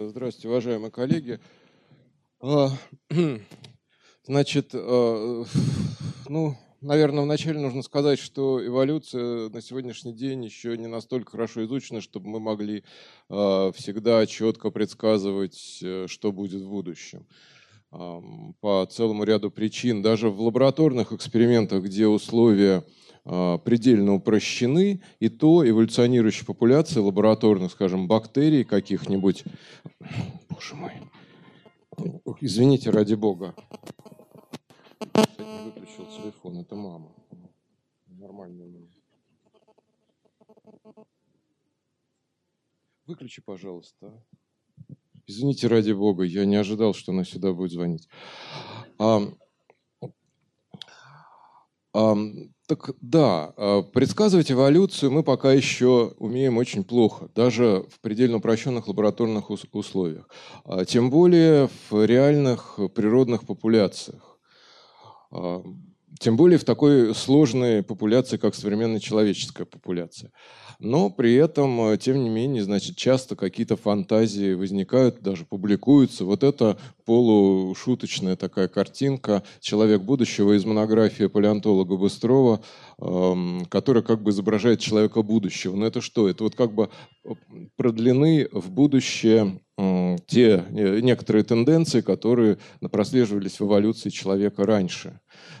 Здравствуйте, уважаемые коллеги. А, значит, а, ну, наверное, вначале нужно сказать, что эволюция на сегодняшний день еще не настолько хорошо изучена, чтобы мы могли а, всегда четко предсказывать, э, что будет в будущем по целому ряду причин. Даже в лабораторных экспериментах, где условия предельно упрощены, и то эволюционирующие популяции лабораторных, скажем, бактерий каких-нибудь, боже мой, извините, ради бога, не выключил телефон, это мама. Нормально. Выключи, пожалуйста. Извините, ради бога, я не ожидал, что она сюда будет звонить. А, а, так да, а, предсказывать эволюцию мы пока еще умеем очень плохо, даже в предельно упрощенных лабораторных условиях. А, тем более в реальных природных популяциях. А, тем более в такой сложной популяции, как современная человеческая популяция. Но при этом, тем не менее, значит, часто какие-то фантазии возникают, даже публикуются. Вот это полушуточная такая картинка «Человек будущего» из монографии палеонтолога Быстрова, эм, которая как бы изображает человека будущего. Но это что? Это вот как бы э, продлены в будущее те э, некоторые тенденции, которые прослеживались в эволюции человека раньше.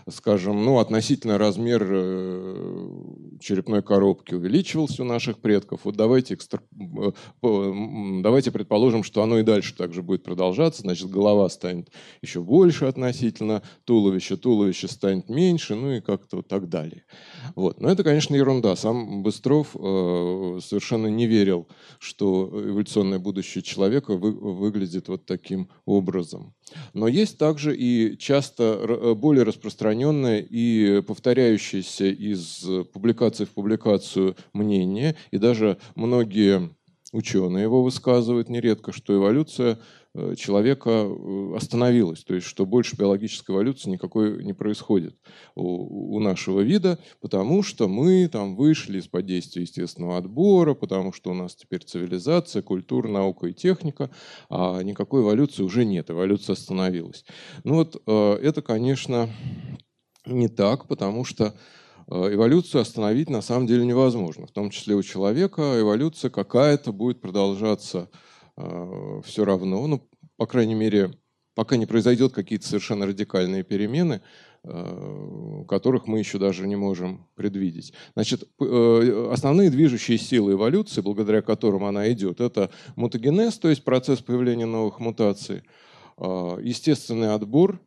Скажем, ну, относительно размер э, черепной коробки увеличивался у наших предков. Вот давайте, экстра... давайте предположим, что оно и дальше также будет продолжаться. Значит, голова станет еще больше относительно туловища, туловище станет меньше, ну и как-то так далее. Вот. Но это, конечно, ерунда. Сам Быстров э, совершенно не верил, что эволюционное будущее человека вы, выглядит вот таким образом. Но есть также и часто э, более распространенное и повторяющееся из публикации в публикацию мнение, и даже многие ученые его высказывают нередко, что эволюция человека э, остановилась, то есть что больше биологической эволюции никакой не происходит у, у нашего вида, потому что мы там вышли из-под действия естественного отбора, потому что у нас теперь цивилизация, культура, наука и техника, а никакой эволюции уже нет, эволюция остановилась. Ну вот э, это, конечно, не так, потому что эволюцию остановить на самом деле невозможно. В том числе у человека эволюция какая-то будет продолжаться Э, все равно, ну, по крайней мере, пока не произойдет какие-то совершенно радикальные перемены, э, которых мы еще даже не можем предвидеть. Значит, э, основные движущие силы эволюции, благодаря которым она идет, это мутагенез, то есть процесс появления новых мутаций, естественный отбор,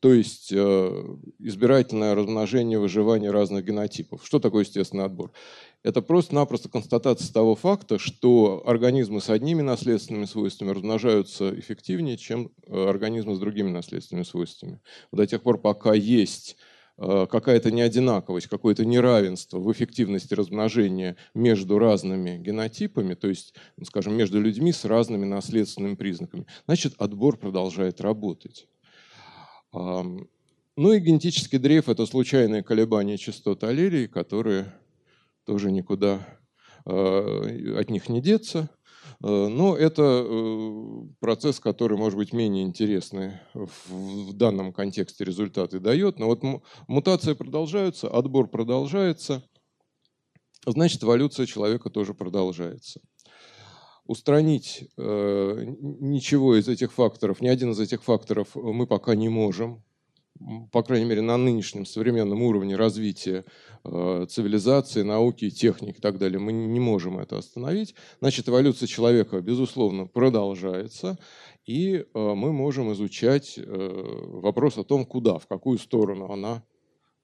то есть избирательное размножение, выживание разных генотипов. Что такое естественный отбор? Это просто-напросто констатация того факта, что организмы с одними наследственными свойствами размножаются эффективнее, чем э, организмы с другими наследственными свойствами. До тех пор, пока есть э, какая-то неодинаковость, какое-то неравенство в эффективности размножения между разными генотипами, то есть, ну, скажем, между людьми с разными наследственными признаками, значит, отбор продолжает работать. Ну и генетический дрейф – это случайные колебания частот аллелей, которые тоже никуда э, от них не деться. Э, но это э, процесс, который может быть менее интересный в данном контексте результаты дает. Но вот мутации продолжаются, отбор продолжается, значит эволюция человека тоже продолжается. Устранить ничего из этих факторов, ни один из этих факторов мы пока не можем по крайней мере, на нынешнем современном уровне развития э, цивилизации, науки, техники и так далее, мы не можем это остановить. Значит, эволюция человека, безусловно, продолжается, и э, мы можем изучать э, вопрос о том, куда, в какую сторону она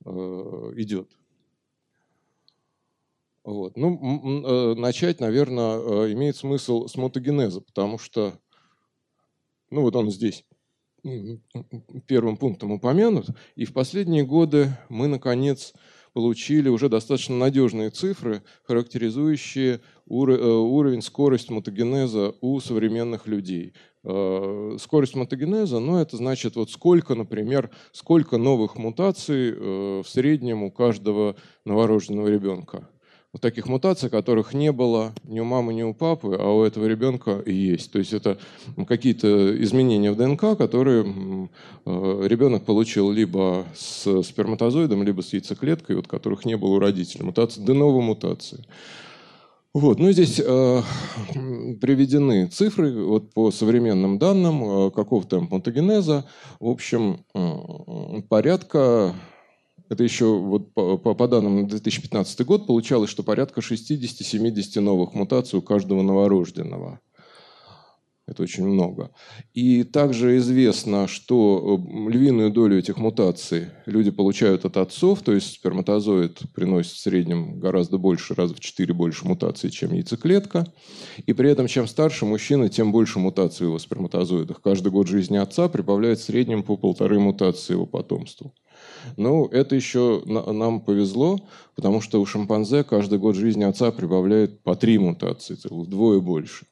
идет. Вот. Ну, начать, наверное, имеет смысл с мутагенеза, потому что, ну вот он здесь первым пунктом упомянут. И в последние годы мы, наконец, получили уже достаточно надежные цифры, характеризующие э, уровень, скорость мутагенеза у современных людей. Э, скорость мутагенеза, ну, это значит, вот сколько, например, сколько новых мутаций э, в среднем у каждого новорожденного ребенка. Вот таких мутаций, которых не было ни у мамы, ни у папы, а у этого ребенка есть. То есть это какие-то изменения в ДНК, которые э, ребенок получил либо с сперматозоидом, либо с яйцеклеткой, вот которых не было у родителей. Мутации, деновые мутации. Вот, ну здесь э, приведены цифры вот по современным данным, э, темп мутагенеза. В общем, э, порядка это еще вот по, по, данным на 2015 год получалось, что порядка 60-70 новых мутаций у каждого новорожденного. Это очень много. И также известно, что львиную долю этих мутаций люди получают от отцов, то есть сперматозоид приносит в среднем гораздо больше, раз в 4 больше мутаций, чем яйцеклетка. И при этом, чем старше мужчина, тем больше мутаций в его сперматозоидах. Каждый год жизни отца прибавляет в среднем по полторы мутации его потомству. Ну, это еще нам повезло, потому что у шимпанзе каждый год жизни отца прибавляет по три мутации, вдвое больше.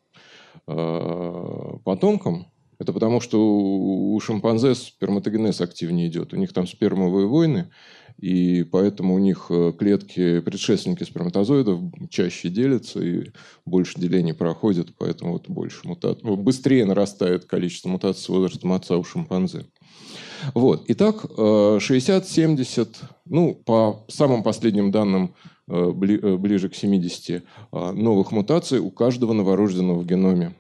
А, потомкам, это потому, что у шимпанзе сперматогенез активнее идет. У них там спермовые войны, и поэтому у них э, клетки, предшественники сперматозоидов чаще делятся, и больше делений проходит, поэтому вот больше мутаций. Быстрее нарастает количество мутаций с возрастом отца у шимпанзе. Вот. Итак, 60-70, э, ну, по самым последним данным, э, э, ближе к 70 новых мутаций у каждого новорожденного в геноме.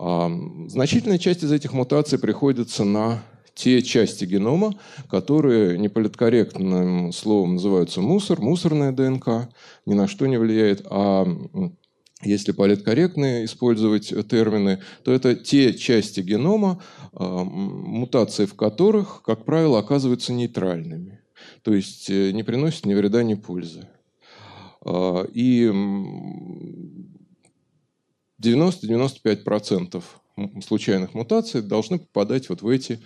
А, значительная часть из этих мутаций приходится на те части генома, которые неполиткорректным словом называются мусор, мусорная ДНК, ни на что не влияет, а если политкорректно использовать термины, то это те части генома, а, мутации в которых, как правило, оказываются нейтральными. То есть э, не приносят ни вреда, ни пользы. А, и 90-95% случайных мутаций должны попадать вот в эти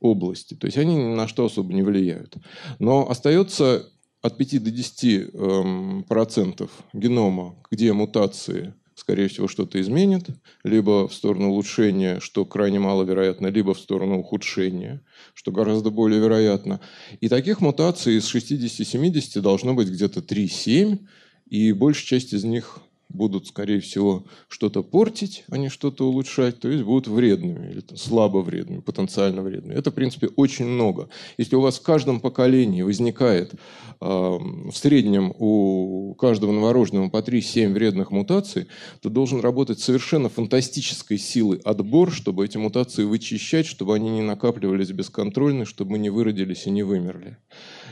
области. То есть они ни на что особо не влияют. Но остается от 5 до 10 эм, процентов генома, где мутации, скорее всего, что-то изменят, либо в сторону улучшения, что крайне маловероятно, либо в сторону ухудшения, что гораздо более вероятно. И таких мутаций из 60-70 должно быть где-то 3-7, и большая часть из них будут, скорее всего, что-то портить, а не что-то улучшать, то есть будут вредными, или там, слабо вредными, потенциально вредными. Это, в принципе, очень много. Если у вас в каждом поколении возникает э, в среднем у каждого новорожденного по 3-7 вредных мутаций, то должен работать совершенно фантастической силой отбор, чтобы эти мутации вычищать, чтобы они не накапливались бесконтрольно, чтобы мы не выродились и не вымерли,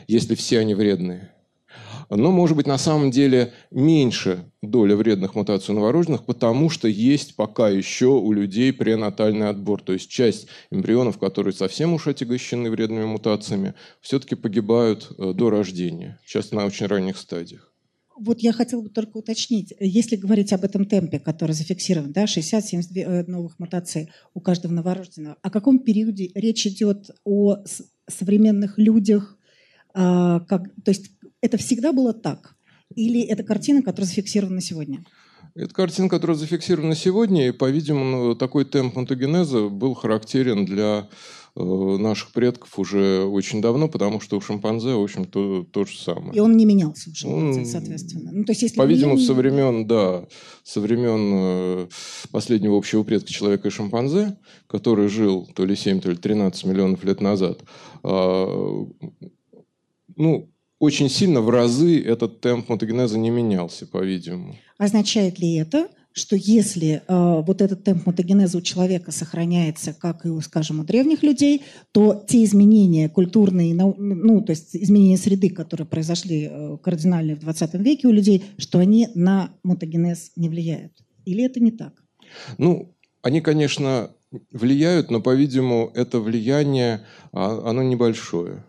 если все они вредные но, может быть, на самом деле меньше доля вредных мутаций у новорожденных, потому что есть пока еще у людей пренатальный отбор. То есть часть эмбрионов, которые совсем уж отягощены вредными мутациями, все-таки погибают э, до рождения, часто на очень ранних стадиях. Вот я хотела бы только уточнить, если говорить об этом темпе, который зафиксирован, да, 60-70 э, новых мутаций у каждого новорожденного, о каком периоде речь идет о современных людях, а, как, то есть это всегда было так? Или это картина, которая зафиксирована сегодня? Это картина, которая зафиксирована сегодня, и, по-видимому, такой темп монтагенеза был характерен для э, наших предков уже очень давно, потому что у шимпанзе, в общем, то, то же самое. И он не менялся у шимпанзе, соответственно. Ну, то есть, если По-видимому, не... со времен, да, со времен э, последнего общего предка человека и шимпанзе, который жил то ли 7, то ли 13 миллионов лет назад, э, ну, очень сильно в разы этот темп мутагенеза не менялся, по-видимому. Означает ли это, что если э, вот этот темп мутагенеза у человека сохраняется, как и, у, скажем, у древних людей, то те изменения культурные, ну, то есть изменения среды, которые произошли э, кардинально в 20 веке у людей, что они на мутагенез не влияют? Или это не так? Ну, они, конечно, влияют, но, по-видимому, это влияние, а, оно небольшое.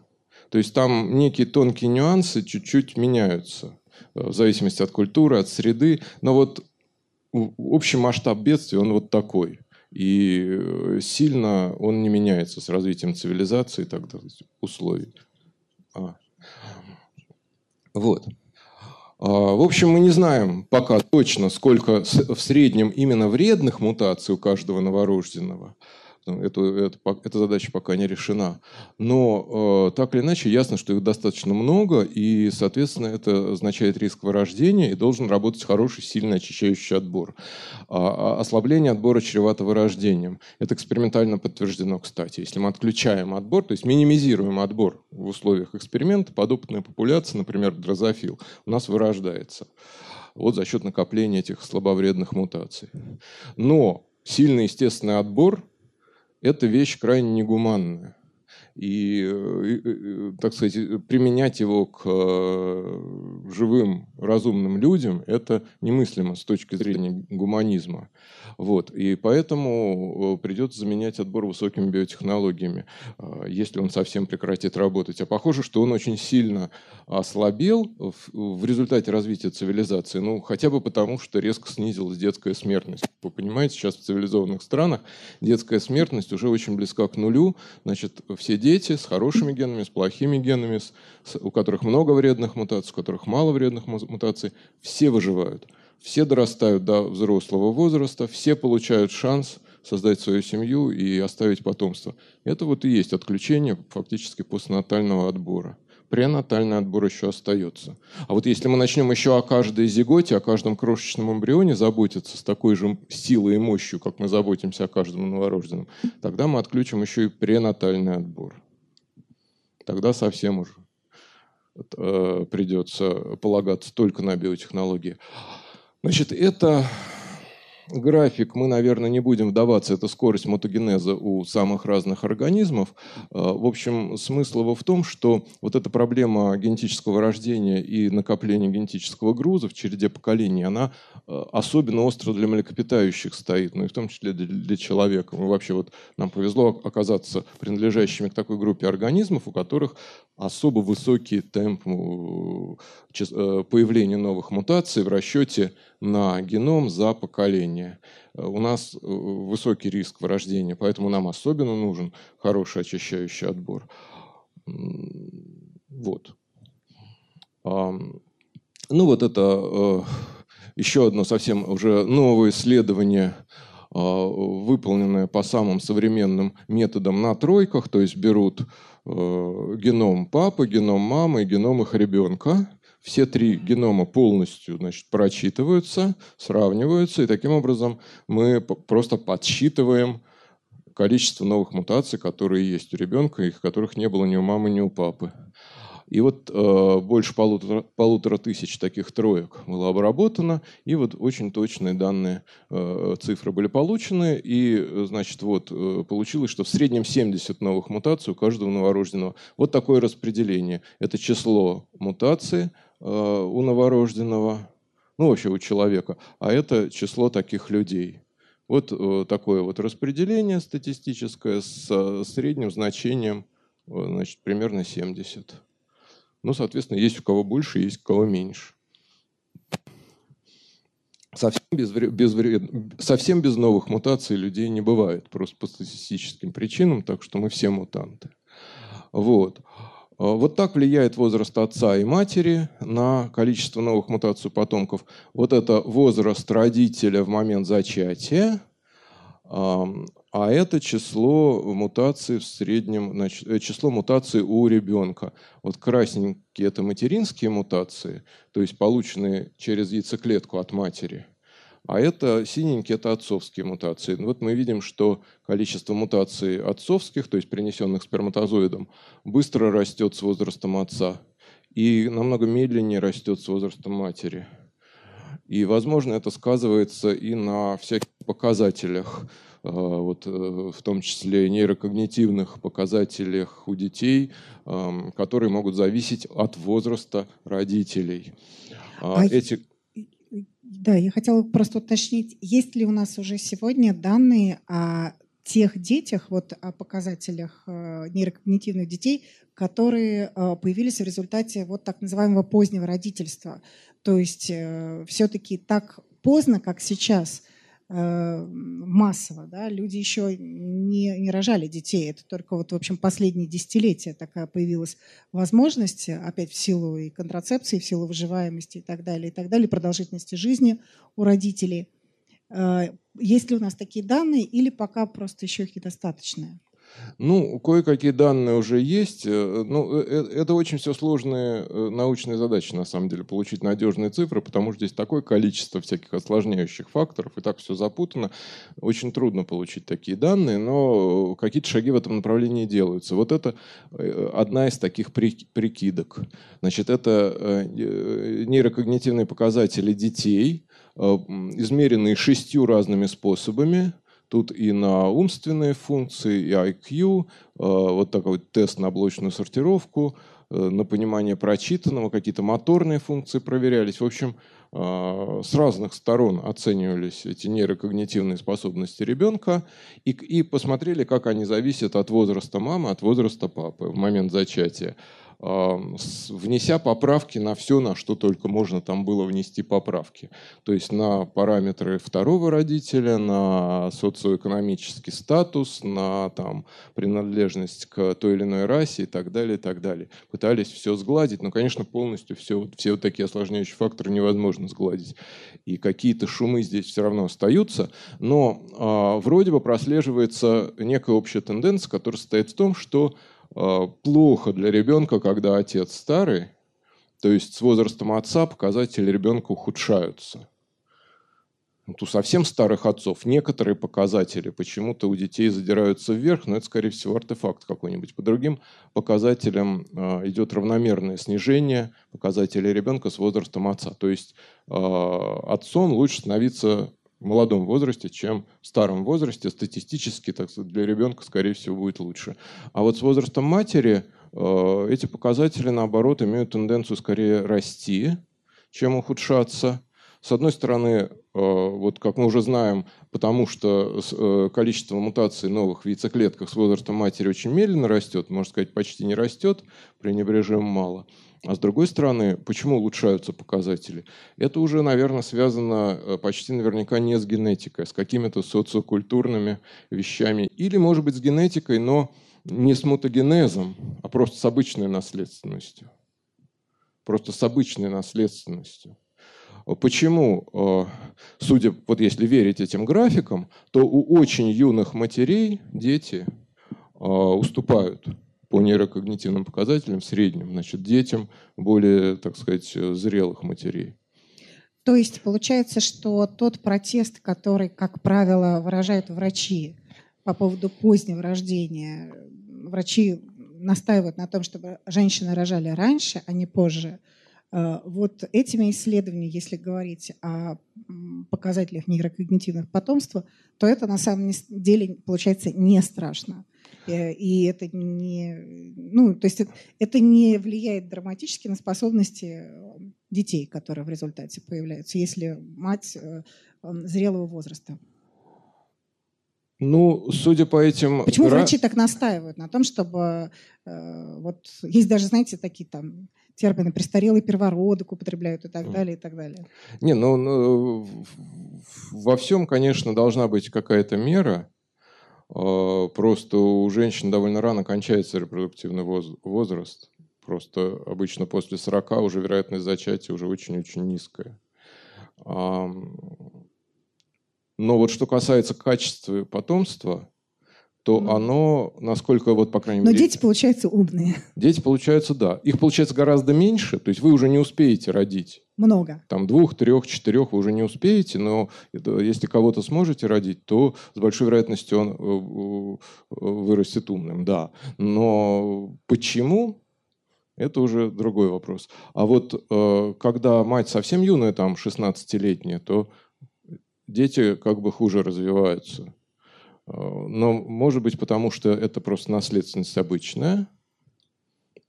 То есть там некие тонкие нюансы чуть-чуть меняются э, в зависимости от культуры, от среды. Но вот общий масштаб бедствия, он вот такой. И э, сильно он не меняется с развитием цивилизации и так далее, условий. А. Вот. А, в общем, мы не знаем пока точно, сколько в среднем именно вредных мутаций у каждого новорожденного. Эту, это, эта задача пока не решена. Но э, так или иначе ясно, что их достаточно много, и, соответственно, это означает риск вырождения, и должен работать хороший, сильный очищающий отбор. А, а ослабление отбора чревато вырождением. Это экспериментально подтверждено, кстати. Если мы отключаем отбор, то есть минимизируем отбор в условиях эксперимента, подопытная популяция, например, дрозофил, у нас вырождается. Вот за счет накопления этих слабовредных мутаций. Но сильный естественный отбор это вещь крайне негуманная. И, э, э, так сказать, применять его к э, живым разумным людям – это немыслимо с точки зрения гуманизма. Вот. И поэтому придется заменять отбор высокими биотехнологиями, если он совсем прекратит работать. А похоже, что он очень сильно ослабел в результате развития цивилизации, ну, хотя бы потому, что резко снизилась детская смертность. Вы понимаете, сейчас в цивилизованных странах детская смертность уже очень близка к нулю. Значит, все дети с хорошими генами, с плохими генами, с, у которых много вредных мутаций, у которых мало вредных мутаций, все выживают все дорастают до взрослого возраста, все получают шанс создать свою семью и оставить потомство. Это вот и есть отключение фактически постнатального отбора. Пренатальный отбор еще остается. А вот если мы начнем еще о каждой зиготе, о каждом крошечном эмбрионе заботиться с такой же силой и мощью, как мы заботимся о каждом новорожденном, тогда мы отключим еще и пренатальный отбор. Тогда совсем уже э, придется полагаться только на биотехнологии. Значит, это график, мы, наверное, не будем вдаваться, это скорость мотогенеза у самых разных организмов. А, в общем, смысл его в том, что вот эта проблема генетического рождения и накопления генетического груза в череде поколений, она а, особенно остро для млекопитающих стоит, ну и в том числе для человека. Мы вообще вот нам повезло оказаться принадлежащими к такой группе организмов, у которых особо высокий темп э, появления новых мутаций в расчете на геном за поколение. Э, у нас э, высокий риск вырождения, поэтому нам особенно нужен хороший очищающий отбор. Вот. Ну вот это еще одно совсем уже новое исследование, выполненное по самым современным методам на тройках, то есть берут геном папы, геном мамы и геном их ребенка, все три генома полностью значит, прочитываются, сравниваются, и таким образом мы просто подсчитываем количество новых мутаций, которые есть у ребенка, их которых не было ни у мамы, ни у папы. И вот э, больше полутора, полутора тысяч таких троек было обработано, и вот очень точные данные, э, цифры были получены, и, значит, вот э, получилось, что в среднем 70 новых мутаций у каждого новорожденного. Вот такое распределение. Это число мутаций у новорожденного, ну вообще у человека, а это число таких людей. Вот э, такое вот распределение статистическое с э, средним значением значит, примерно 70. Ну, соответственно, есть у кого больше, есть у кого меньше. Совсем без, без, совсем без новых мутаций людей не бывает, просто по статистическим причинам, так что мы все мутанты. Вот. А, вот так влияет возраст отца и матери на количество новых мутаций потомков. Вот это возраст родителя в момент зачатия, а это число мутаций в среднем, э, число мутаций у ребенка. Вот красненькие это материнские мутации, то есть полученные через яйцеклетку от матери. А это синенькие – это отцовские мутации. Вот мы видим, что количество мутаций отцовских, то есть принесенных сперматозоидом, быстро растет с возрастом отца и намного медленнее растет с возрастом матери. И, возможно, это сказывается и на всяких показателях, э, вот, э, в том числе нейрокогнитивных показателях у детей, эм, которые могут зависеть от возраста родителей. А Эти да, я хотела просто уточнить, есть ли у нас уже сегодня данные о тех детях, вот о показателях э, нейрокогнитивных детей, которые э, появились в результате вот так называемого позднего родительства. То есть э, все-таки так поздно, как сейчас, массово, да, люди еще не, не рожали детей, это только вот, в общем, последние десятилетия такая появилась возможность, опять в силу и контрацепции, в силу выживаемости и так далее, и так далее, продолжительности жизни у родителей. Есть ли у нас такие данные или пока просто еще их недостаточно? Ну, кое-какие данные уже есть. Э, ну, э, э, это очень все сложные научные задачи, на самом деле, получить надежные цифры, потому что здесь такое количество всяких осложняющих факторов, и так все запутано. Очень трудно получить такие данные, но какие-то шаги в этом направлении делаются. Вот это одна из таких прикидок. Значит, это нейрокогнитивные показатели детей, измеренные шестью разными способами, Тут и на умственные функции, и IQ, э, вот такой тест на блочную сортировку, э, на понимание прочитанного, какие-то моторные функции проверялись. В общем, э, с разных сторон оценивались эти нейрокогнитивные способности ребенка и, и посмотрели, как они зависят от возраста мамы, от возраста папы в момент зачатия внеся поправки на все, на что только можно там было внести поправки. То есть на параметры второго родителя, на социоэкономический статус, на там, принадлежность к той или иной расе и так далее, и так далее. Пытались все сгладить, но, конечно, полностью все, все вот такие осложняющие факторы невозможно сгладить. И какие-то шумы здесь все равно остаются, но э, вроде бы прослеживается некая общая тенденция, которая состоит в том, что плохо для ребенка, когда отец старый, то есть с возрастом отца показатели ребенка ухудшаются. Вот у совсем старых отцов некоторые показатели почему-то у детей задираются вверх, но это, скорее всего, артефакт какой-нибудь. По другим показателям э, идет равномерное снижение показателей ребенка с возрастом отца. То есть э, отцом лучше становиться в молодом возрасте, чем в старом возрасте. Статистически, так сказать, для ребенка, скорее всего, будет лучше. А вот с возрастом матери э, эти показатели, наоборот, имеют тенденцию скорее расти, чем ухудшаться. С одной стороны, вот как мы уже знаем, потому что э, количество мутаций новых в яйцеклетках с возрастом матери очень медленно растет, можно сказать, почти не растет, пренебрежимо мало. А с другой стороны, почему улучшаются показатели? Это уже, наверное, связано э, почти наверняка не с генетикой, а с какими-то социокультурными вещами. Или, может быть, с генетикой, но не с мутагенезом, а просто с обычной наследственностью. Просто с обычной наследственностью. Почему, э, судя, вот если верить этим графикам, то у очень юных матерей дети э, уступают по нейрокогнитивным показателям в среднем, значит, детям более, так сказать, зрелых матерей. То есть получается, что тот протест, который, как правило, выражают врачи по поводу позднего рождения, врачи настаивают на том, чтобы женщины рожали раньше, а не позже. Э, вот этими исследованиями, если говорить о показателях нейрокогнитивных потомства, то это на самом деле получается не страшно. Э, и это не, ну, то есть это не влияет драматически на способности детей, которые в результате появляются, если мать э, зрелого возраста. Ну, судя по этим... Почему врачи так настаивают на том, чтобы... Э, вот есть даже, знаете, такие там термины престарелый первородок употребляют и так далее, и так далее. Не, ну, ну во всем, конечно, должна быть какая-то мера. А, просто у женщин довольно рано кончается репродуктивный возраст. Просто обычно после 40 уже вероятность зачатия уже очень-очень низкая. Но вот что касается качества потомства, то mm. оно, насколько вот, по крайней мере... Но дети, получаются, умные. Дети, получаются, да. Их, получается, гораздо меньше, то есть вы уже не успеете родить. Много. Там двух, трех, четырех вы уже не успеете, но это, если кого-то сможете родить, то с большой вероятностью он э, э, вырастет умным, да. Но почему? Это уже другой вопрос. А вот э, когда мать совсем юная, там 16-летняя, то дети как бы хуже развиваются. Но может быть потому, что это просто наследственность обычная,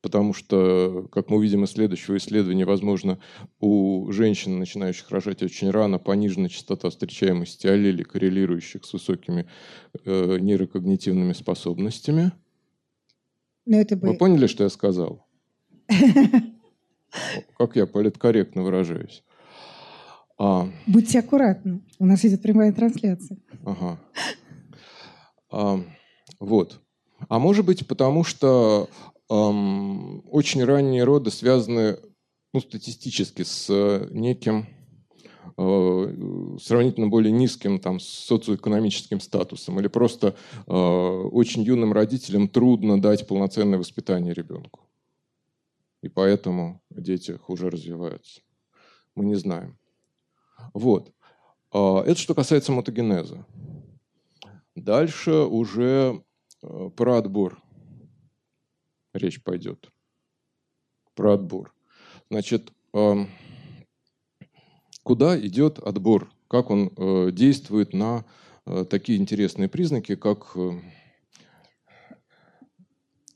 потому что, как мы увидим из следующего исследования, возможно, у женщин, начинающих рожать очень рано, понижена частота встречаемости аллелей, коррелирующих с высокими э, нейрокогнитивными способностями. Но это бы... Вы поняли, что я сказал? Как я политкорректно выражаюсь. А... Будьте аккуратны. У нас идет прямая трансляция. Ага. Вот. А может быть, потому что эм, очень ранние роды связаны ну, статистически с неким э, сравнительно более низким там, социоэкономическим статусом, или просто э, очень юным родителям трудно дать полноценное воспитание ребенку. И поэтому дети хуже развиваются. Мы не знаем. Вот. А, это что касается мотогенеза. Дальше уже э, про отбор речь пойдет. Про отбор. Значит, куда идет отбор? Как он э, действует на э, такие интересные признаки, как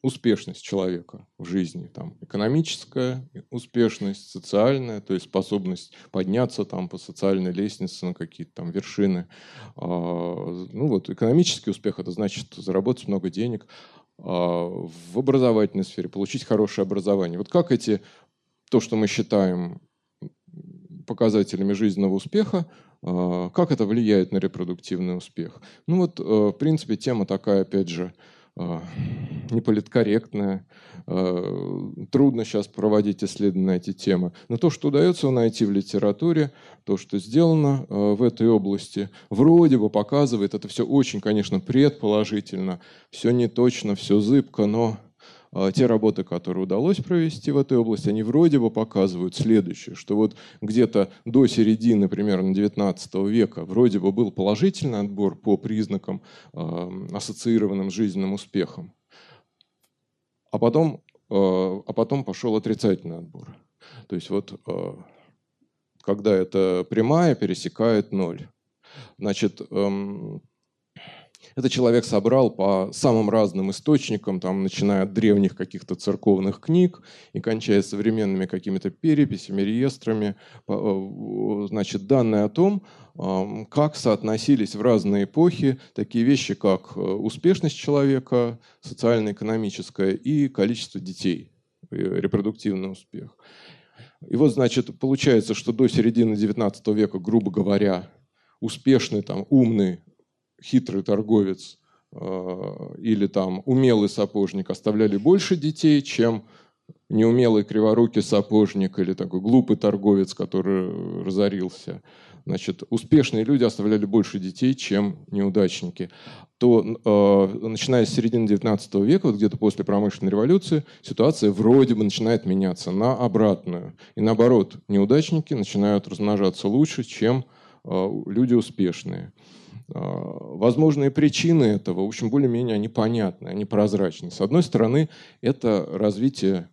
успешность человека в жизни, там, экономическая успешность, социальная, то есть способность подняться там по социальной лестнице на какие-то там вершины. А, ну вот экономический успех это значит заработать много денег а, в образовательной сфере, получить хорошее образование. Вот как эти то, что мы считаем показателями жизненного успеха, а, как это влияет на репродуктивный успех? Ну вот, в принципе, тема такая, опять же, неполиткорректная. А, трудно сейчас проводить исследования на эти темы. Но то, что удается найти в литературе, то, что сделано а, в этой области, вроде бы показывает, это все очень, конечно, предположительно, все не точно, все зыбко, но а, те работы, которые удалось провести в этой области, они вроде бы показывают следующее, что вот где-то до середины примерно 19 века вроде бы был положительный отбор по признакам, ассоциированным с жизненным успехом, а потом, а, а потом пошел отрицательный отбор. То есть вот а, когда эта прямая пересекает ноль. Значит, это человек собрал по самым разным источникам, там, начиная от древних каких-то церковных книг и кончая современными какими-то переписями, реестрами, э, значит, данные о том, как соотносились в разные эпохи такие вещи, как э, успешность человека, социально-экономическая и количество детей, э, репродуктивный успех. И вот, значит, получается, что до середины XIX века, грубо говоря, успешный, там, умный хитрый торговец э, или там умелый сапожник оставляли больше детей, чем неумелый криворукий сапожник или такой глупый торговец, который разорился. Значит, успешные люди оставляли больше детей, чем неудачники. То, э, начиная с середины XIX века, вот где-то после промышленной революции, ситуация вроде бы начинает меняться на обратную. И наоборот, неудачники начинают размножаться лучше, чем э, люди успешные. А, возможные причины этого, в общем, более-менее непонятны, они прозрачны. С одной стороны, это развитие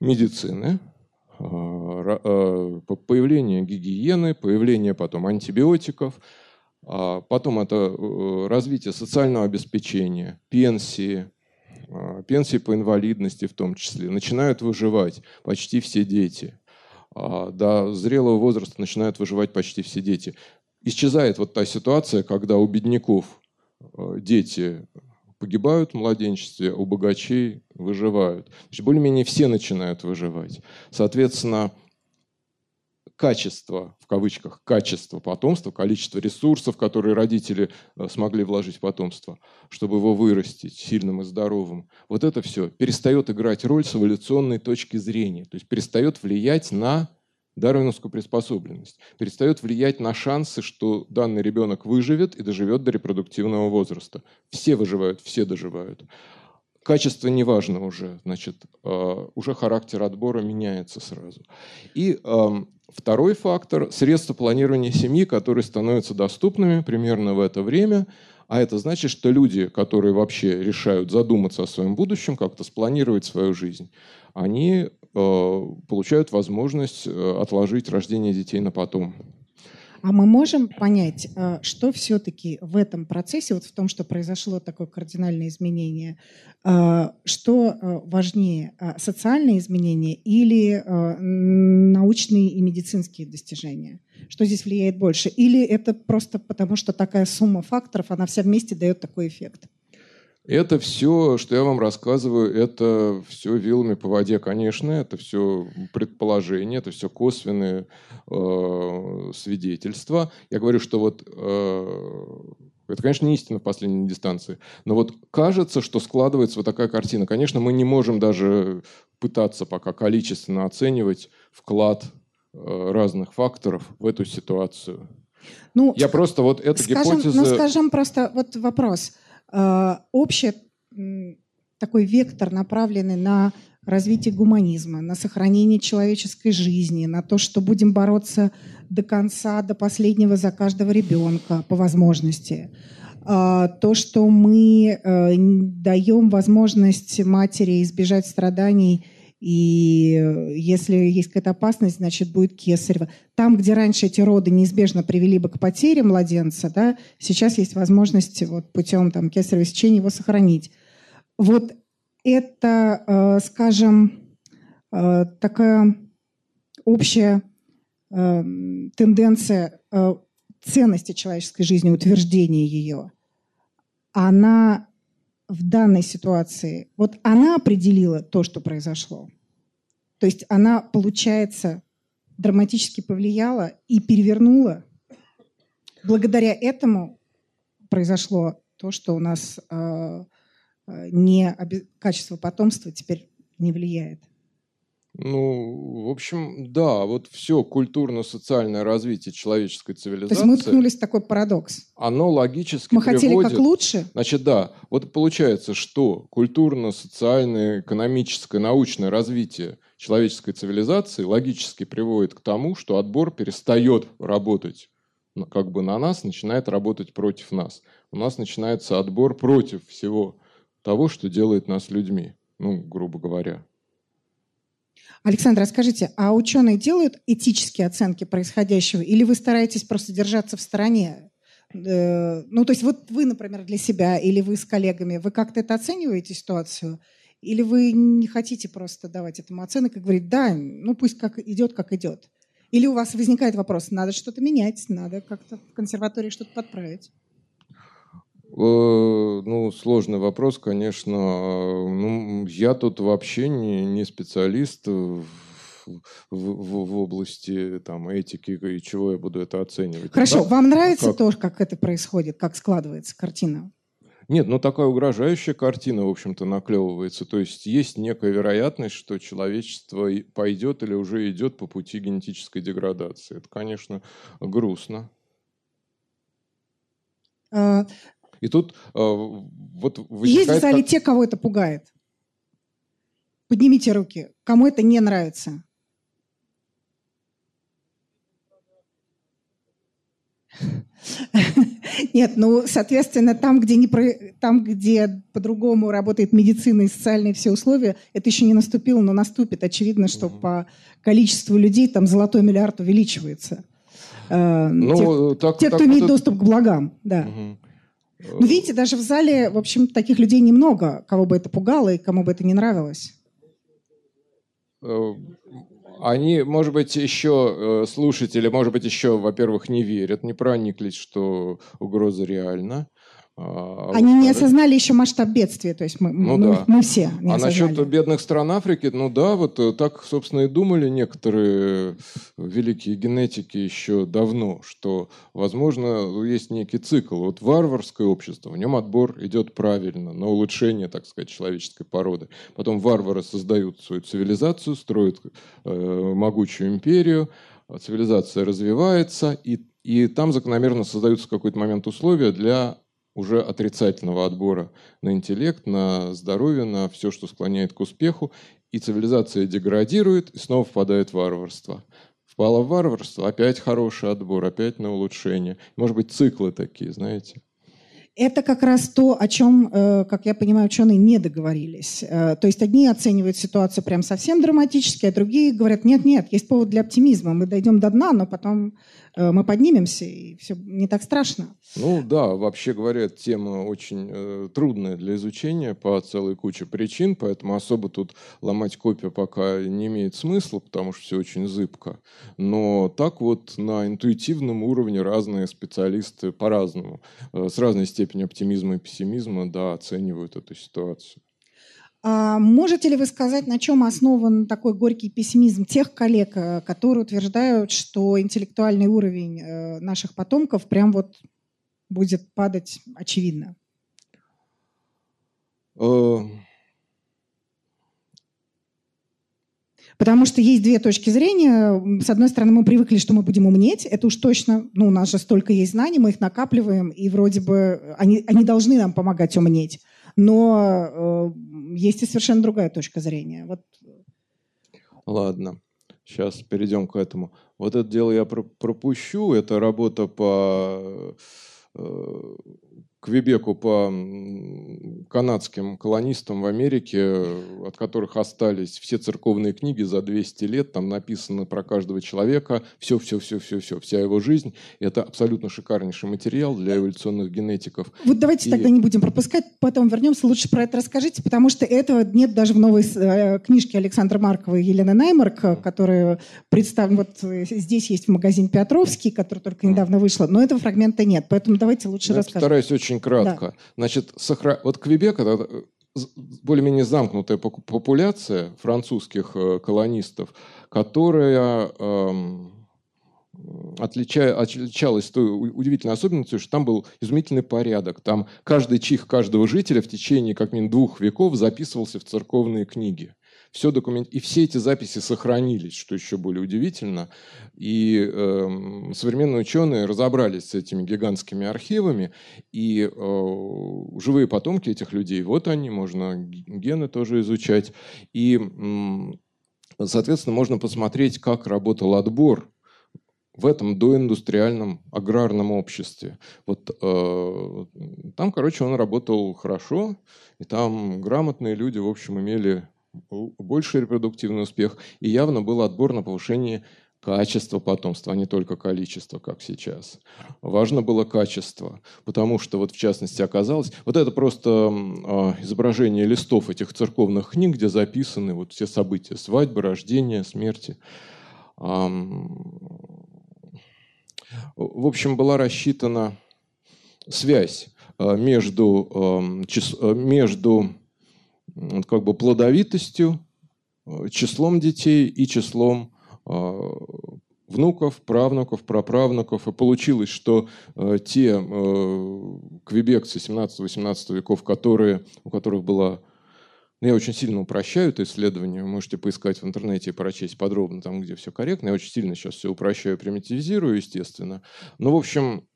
медицины, а, а, появление гигиены, появление потом антибиотиков, потом это э, развитие социального обеспечения, пенсии, пенсии по инвалидности в том числе. Начинают выживать почти все дети. До зрелого возраста начинают выживать почти все дети исчезает вот та ситуация, когда у бедняков э, дети погибают в младенчестве, у богачей выживают. более-менее все начинают выживать. Соответственно, качество, в кавычках, качество потомства, количество ресурсов, которые родители э, смогли вложить в потомство, чтобы его вырастить сильным и здоровым, вот это все перестает играть роль с эволюционной точки зрения, то есть перестает влиять на дарвиновскую приспособленность, перестает влиять на шансы, что данный ребенок выживет и доживет до репродуктивного возраста. Все выживают, все доживают. Качество не важно уже, значит, э, уже характер отбора меняется сразу. И второй фактор – средства планирования семьи, которые становятся доступными примерно в это время, а это значит, что люди, которые вообще решают задуматься о своем будущем, как-то спланировать свою жизнь, они Э, получают возможность э, отложить рождение детей на потом. А мы можем понять, э, что все-таки в этом процессе, вот в том, что произошло такое кардинальное изменение, что важнее, социальные изменения или научные и медицинские достижения? Что здесь влияет больше? Или это просто потому, что такая сумма факторов, она вся вместе дает такой эффект? Это все, что я вам рассказываю, это все вилами по воде, конечно, это все предположения, это все косвенные э, свидетельства. Я говорю, что вот э, это, конечно, не истина в последней дистанции, но вот кажется, что складывается вот такая картина. Конечно, мы не можем даже пытаться пока количественно оценивать вклад э, разных факторов в эту ситуацию. Ну, Я просто вот эту скажем, гипотезу... Ну, скажем просто вот вопрос. Э, общий такой вектор, направленный на развитие гуманизма, на сохранение человеческой жизни, на то, что будем бороться до конца, до последнего за каждого ребенка по возможности. А, то, что мы э, даем возможность матери избежать страданий, и э, если есть какая-то опасность, значит, будет кесарево. Там, где раньше эти роды неизбежно привели бы к потере младенца, да, сейчас есть возможность вот, путем там, кесарево сечения его сохранить. Вот это, э, скажем, такая общая тенденция ценности человеческой жизни, утверждение ее, она в данной ситуации, вот она определила то, что произошло. То есть она, получается, драматически повлияла и перевернула. Благодаря этому произошло то, что у нас э, э не качество потомства теперь не влияет. Ну, в общем, да, вот все культурно-социальное развитие человеческой цивилизации. То есть мы ткнулись в такой парадокс. Оно логически Мы приводит... хотели как лучше? Значит, да. Вот получается, что культурно-социальное, экономическое, научное развитие человеческой цивилизации логически приводит к тому, что отбор перестает работать как бы на нас, начинает работать против нас. У нас начинается отбор против всего того, что делает нас людьми, ну, грубо говоря. Александр, а скажите, а ученые делают этические оценки происходящего, или вы стараетесь просто держаться в стороне? Э, ну, то есть вот вы, например, для себя, или вы с коллегами, вы как-то это оцениваете ситуацию? Или вы не хотите просто давать этому оценок и говорить, да, ну пусть как идет, как идет? Или у вас возникает вопрос, надо что-то менять, надо как-то в консерватории что-то подправить? Э, ну, сложный вопрос, конечно. Ну, я тут вообще не, не специалист в, в, в области там, этики и чего я буду это оценивать. Хорошо, да? вам нравится как? то, как это происходит, как складывается картина? Нет, ну такая угрожающая картина, в общем-то, наклевывается. То есть есть некая вероятность, что человечество пойдет или уже идет по пути генетической деградации. Это, конечно, грустно. И тут э, вот возникает... Есть в зале те, кого это пугает? Поднимите руки. Кому это не нравится? Нет, ну, соответственно, там, где, не про... там, где по-другому работает медицина и социальные все условия, это еще не наступило, но наступит. Очевидно, что угу. по количеству людей там золотой миллиард увеличивается. Э, ну, тех, так, те, так, кто имеет тут... доступ к благам, да. Угу. Ну, видите, даже в зале, в общем, таких людей немного, кого бы это пугало и кому бы это не нравилось. Э, они, может быть, еще э, слушатели, может быть, еще, во-первых, не верят, не прониклись, что угроза реальна. А, Они не осознали еще масштаб бедствия, то есть мы, ну, мы, да. мы все не А осознали. насчет бедных стран Африки, ну да, вот э, так, собственно, и думали некоторые великие генетики еще давно, что, возможно, есть некий цикл. Вот варварское общество, в нем отбор идет правильно, на улучшение, так сказать, человеческой породы. Потом варвары создают свою цивилизацию, строят э, могучую империю, цивилизация развивается, и, и там закономерно создаются в какой-то момент условия для уже отрицательного отбора на интеллект, на здоровье, на все, что склоняет к успеху, и цивилизация деградирует и снова впадает в варварство. Впала в варварство, опять хороший отбор, опять на улучшение. Может быть, циклы такие, знаете. Это как раз то, о чем, э, как я понимаю, ученые не договорились. Э, то есть одни оценивают ситуацию прям совсем драматически, а другие говорят, нет-нет, есть повод для оптимизма, мы дойдем до дна, но потом мы поднимемся, и все не так страшно. Ну да, вообще говоря, тема очень э, трудная для изучения по целой куче причин, поэтому особо тут ломать копию пока не имеет смысла, потому что все очень зыбко. Но так вот на интуитивном уровне разные специалисты по-разному, э, с разной степенью оптимизма и пессимизма, да, оценивают эту ситуацию. А можете ли вы сказать, на чем основан такой горький пессимизм тех коллег, э, которые утверждают, что интеллектуальный уровень э, наших потомков прям вот будет падать очевидно? Э, Потому что есть две точки зрения. С одной стороны, мы привыкли, что мы будем умнеть. Это уж точно, ну, у нас же столько есть знаний, мы их накапливаем, и вроде бы они, они должны нам помогать умнеть. Но э, есть и совершенно другая точка зрения. Вот. Ладно, сейчас перейдем к этому. Вот это дело я пропущу. Это работа по э, Квебеку по канадским колонистам в Америке, от которых остались все церковные книги за 200 лет, там написано про каждого человека, все, все, все, все, все, вся его жизнь. Это абсолютно шикарнейший материал для эволюционных генетиков. Вот давайте И... тогда не будем пропускать, потом вернемся, лучше про это расскажите, потому что этого нет даже в новой э, книжке Александра Маркова и Елены Наймарк, которая представлена, вот э, здесь есть в магазине Петровский, который только недавно вышла, но этого фрагмента нет, поэтому давайте лучше Я расскажем. Постараюсь очень очень кратко. Да. Значит, сохра... вот Квебек это э, более-менее замкнутая популяция французских э, колонистов, которая эм, отлича... отличалась той удивительной особенностью, что там был изумительный порядок. Там каждый чих каждого жителя в течение как минимум двух веков записывался в церковные книги все документ... И все эти записи сохранились, что еще более удивительно. И э, современные ученые разобрались с этими гигантскими архивами, и э, живые потомки этих людей, вот они, можно гены тоже изучать. И, э, соответственно, можно посмотреть, как работал отбор в этом доиндустриальном аграрном обществе. Вот э, там, короче, он работал хорошо, и там грамотные люди, в общем, имели больший репродуктивный успех, и явно был отбор на повышение качества потомства, а не только количество, как сейчас. Важно было качество, потому что вот в частности оказалось, вот это просто э, изображение листов этих церковных книг, где записаны вот все события свадьбы, рождения, смерти. в общем, была рассчитана связь а, между, между как бы плодовитостью, э, числом детей и числом э, внуков, правнуков, праправнуков. И получилось, что э, те квебекцы 17-18 веков, которые, у которых была ну, я очень сильно упрощаю это исследование. Вы можете поискать в интернете и прочесть подробно там, где все корректно. Я очень сильно сейчас все упрощаю, примитивизирую, естественно. Но, в общем,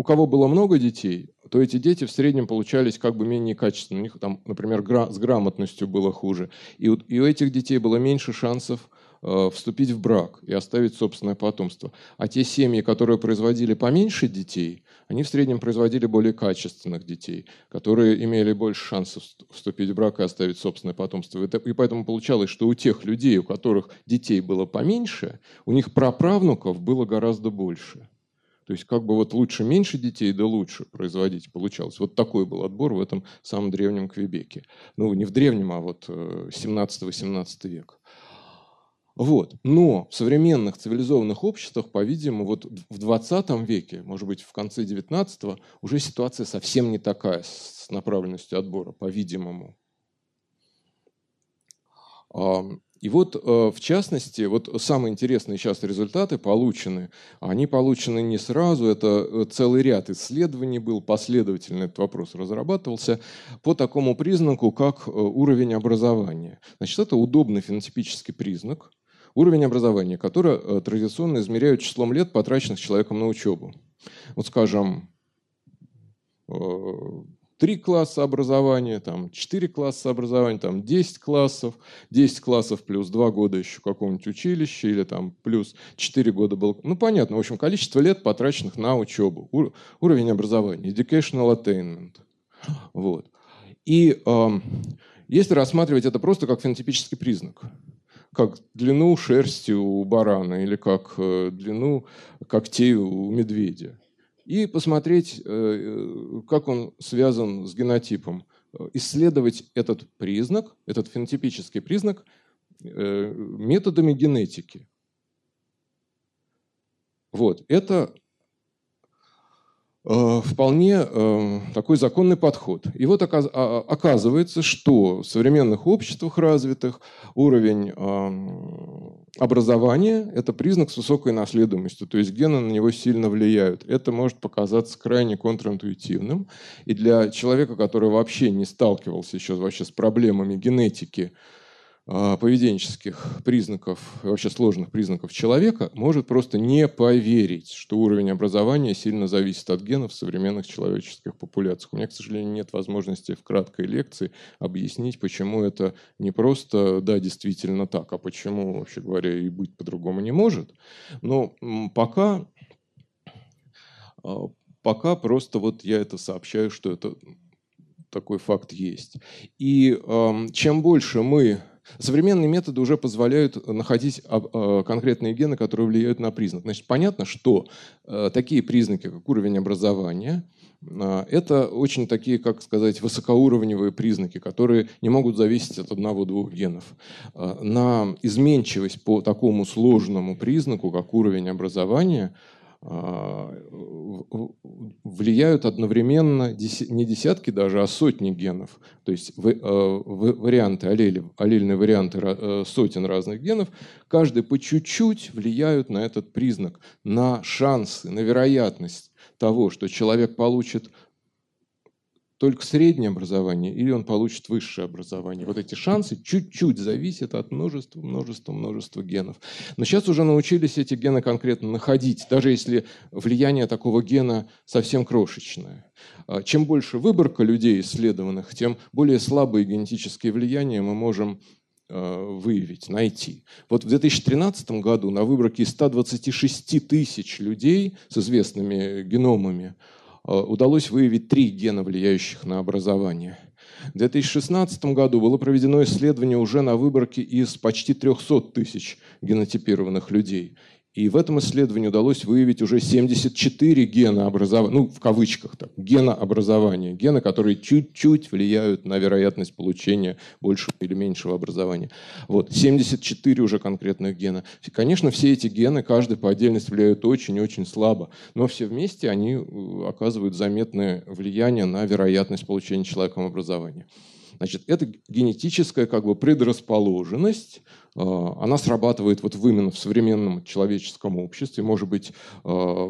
у кого было много детей, то эти дети в среднем получались как бы менее качественными. У них там, например, гра- с грамотностью было хуже. И, у, и у этих детей было меньше шансов э, вступить в брак и оставить собственное потомство. А те семьи, которые производили поменьше детей, они в среднем производили более качественных детей, которые имели больше шансов вступить в брак и оставить собственное потомство. И поэтому получалось, что у тех людей, у которых детей было поменьше, у них праправнуков было гораздо больше. То есть как бы вот лучше меньше детей, да лучше производить получалось. Вот такой был отбор в этом самом древнем Квебеке. Ну, не в древнем, а вот 17-18 э, век. Вот. Но в современных цивилизованных обществах, по-видимому, вот в 20 веке, может быть, в конце 19 уже ситуация совсем не такая с направленностью отбора, по-видимому. И вот, э, в частности, вот самые интересные сейчас результаты получены. Они получены не сразу, это э, целый ряд исследований был, последовательно этот вопрос разрабатывался, по такому признаку, как э, уровень образования. Значит, это удобный фенотипический признак, уровень образования, который традиционно измеряют числом лет, потраченных человеком на учебу. Вот, скажем, три класса образования, там, четыре класса образования, там, 10 классов, 10 классов плюс два года еще какого-нибудь училища, или там плюс 4 года был... Ну, понятно, в общем, количество лет, потраченных на учебу, ур- уровень образования, educational attainment. Вот. И э, если рассматривать это просто как фенотипический признак, как длину шерсти у барана или как э, длину когтей у медведя, и посмотреть, э, э, как он связан с генотипом. Исследовать этот признак, этот фенотипический признак э, методами генетики. Вот. Это Э, вполне э, такой законный подход. И вот а, оказывается, что в современных обществах развитых уровень образования – это признак с высокой наследуемостью, то есть гены на него сильно влияют. Это может показаться крайне контринтуитивным. И для человека, который вообще не сталкивался еще вообще с проблемами генетики, а, поведенческих признаков, вообще сложных признаков человека, может просто не поверить, что уровень образования сильно зависит от генов в современных человеческих популяциях. У меня, к сожалению, нет возможности в краткой лекции объяснить, почему это не просто, да, действительно так, а почему, вообще говоря, и быть по-другому не может. Но пока, а, пока просто вот я это сообщаю, что это такой факт есть. И чем больше мы Современные методы уже позволяют находить а, конкретные гены, которые влияют на признак. Значит, понятно, что э, такие признаки, как уровень образования, это очень такие, как сказать, высокоуровневые признаки, которые не могут зависеть от одного-двух генов. На изменчивость по такому сложному признаку, как уровень образования, влияют одновременно не десятки даже, а сотни генов. То есть э, варианты, аллели, аллельные варианты э, сотен разных генов, каждый по чуть-чуть влияют на этот признак, на шансы, на вероятность того, что человек получит только среднее образование или он получит высшее образование. Вот эти шансы чуть-чуть зависят от множества, множества, множества генов. Но сейчас уже научились эти гены конкретно находить, даже если влияние такого гена совсем крошечное. А чем больше выборка людей исследованных, тем более слабые генетические влияния мы можем а, выявить, найти. Вот в 2013 году на выборке из 126 тысяч людей с известными геномами удалось выявить три гена, влияющих на образование. В 2016 году было проведено исследование уже на выборке из почти 300 тысяч генотипированных людей. И в этом исследовании удалось выявить уже 74 гена образования, ну, в кавычках, так, гена образования, гены, которые чуть-чуть влияют на вероятность получения большего или меньшего образования. Вот, 74 уже конкретных гена. Конечно, все эти гены, каждый по отдельности влияют очень-очень слабо, но все вместе они э, оказывают заметное влияние на вероятность получения человеком образования. Значит, это генетическая как бы предрасположенность, она срабатывает вот именно в современном человеческом обществе. Может быть, а,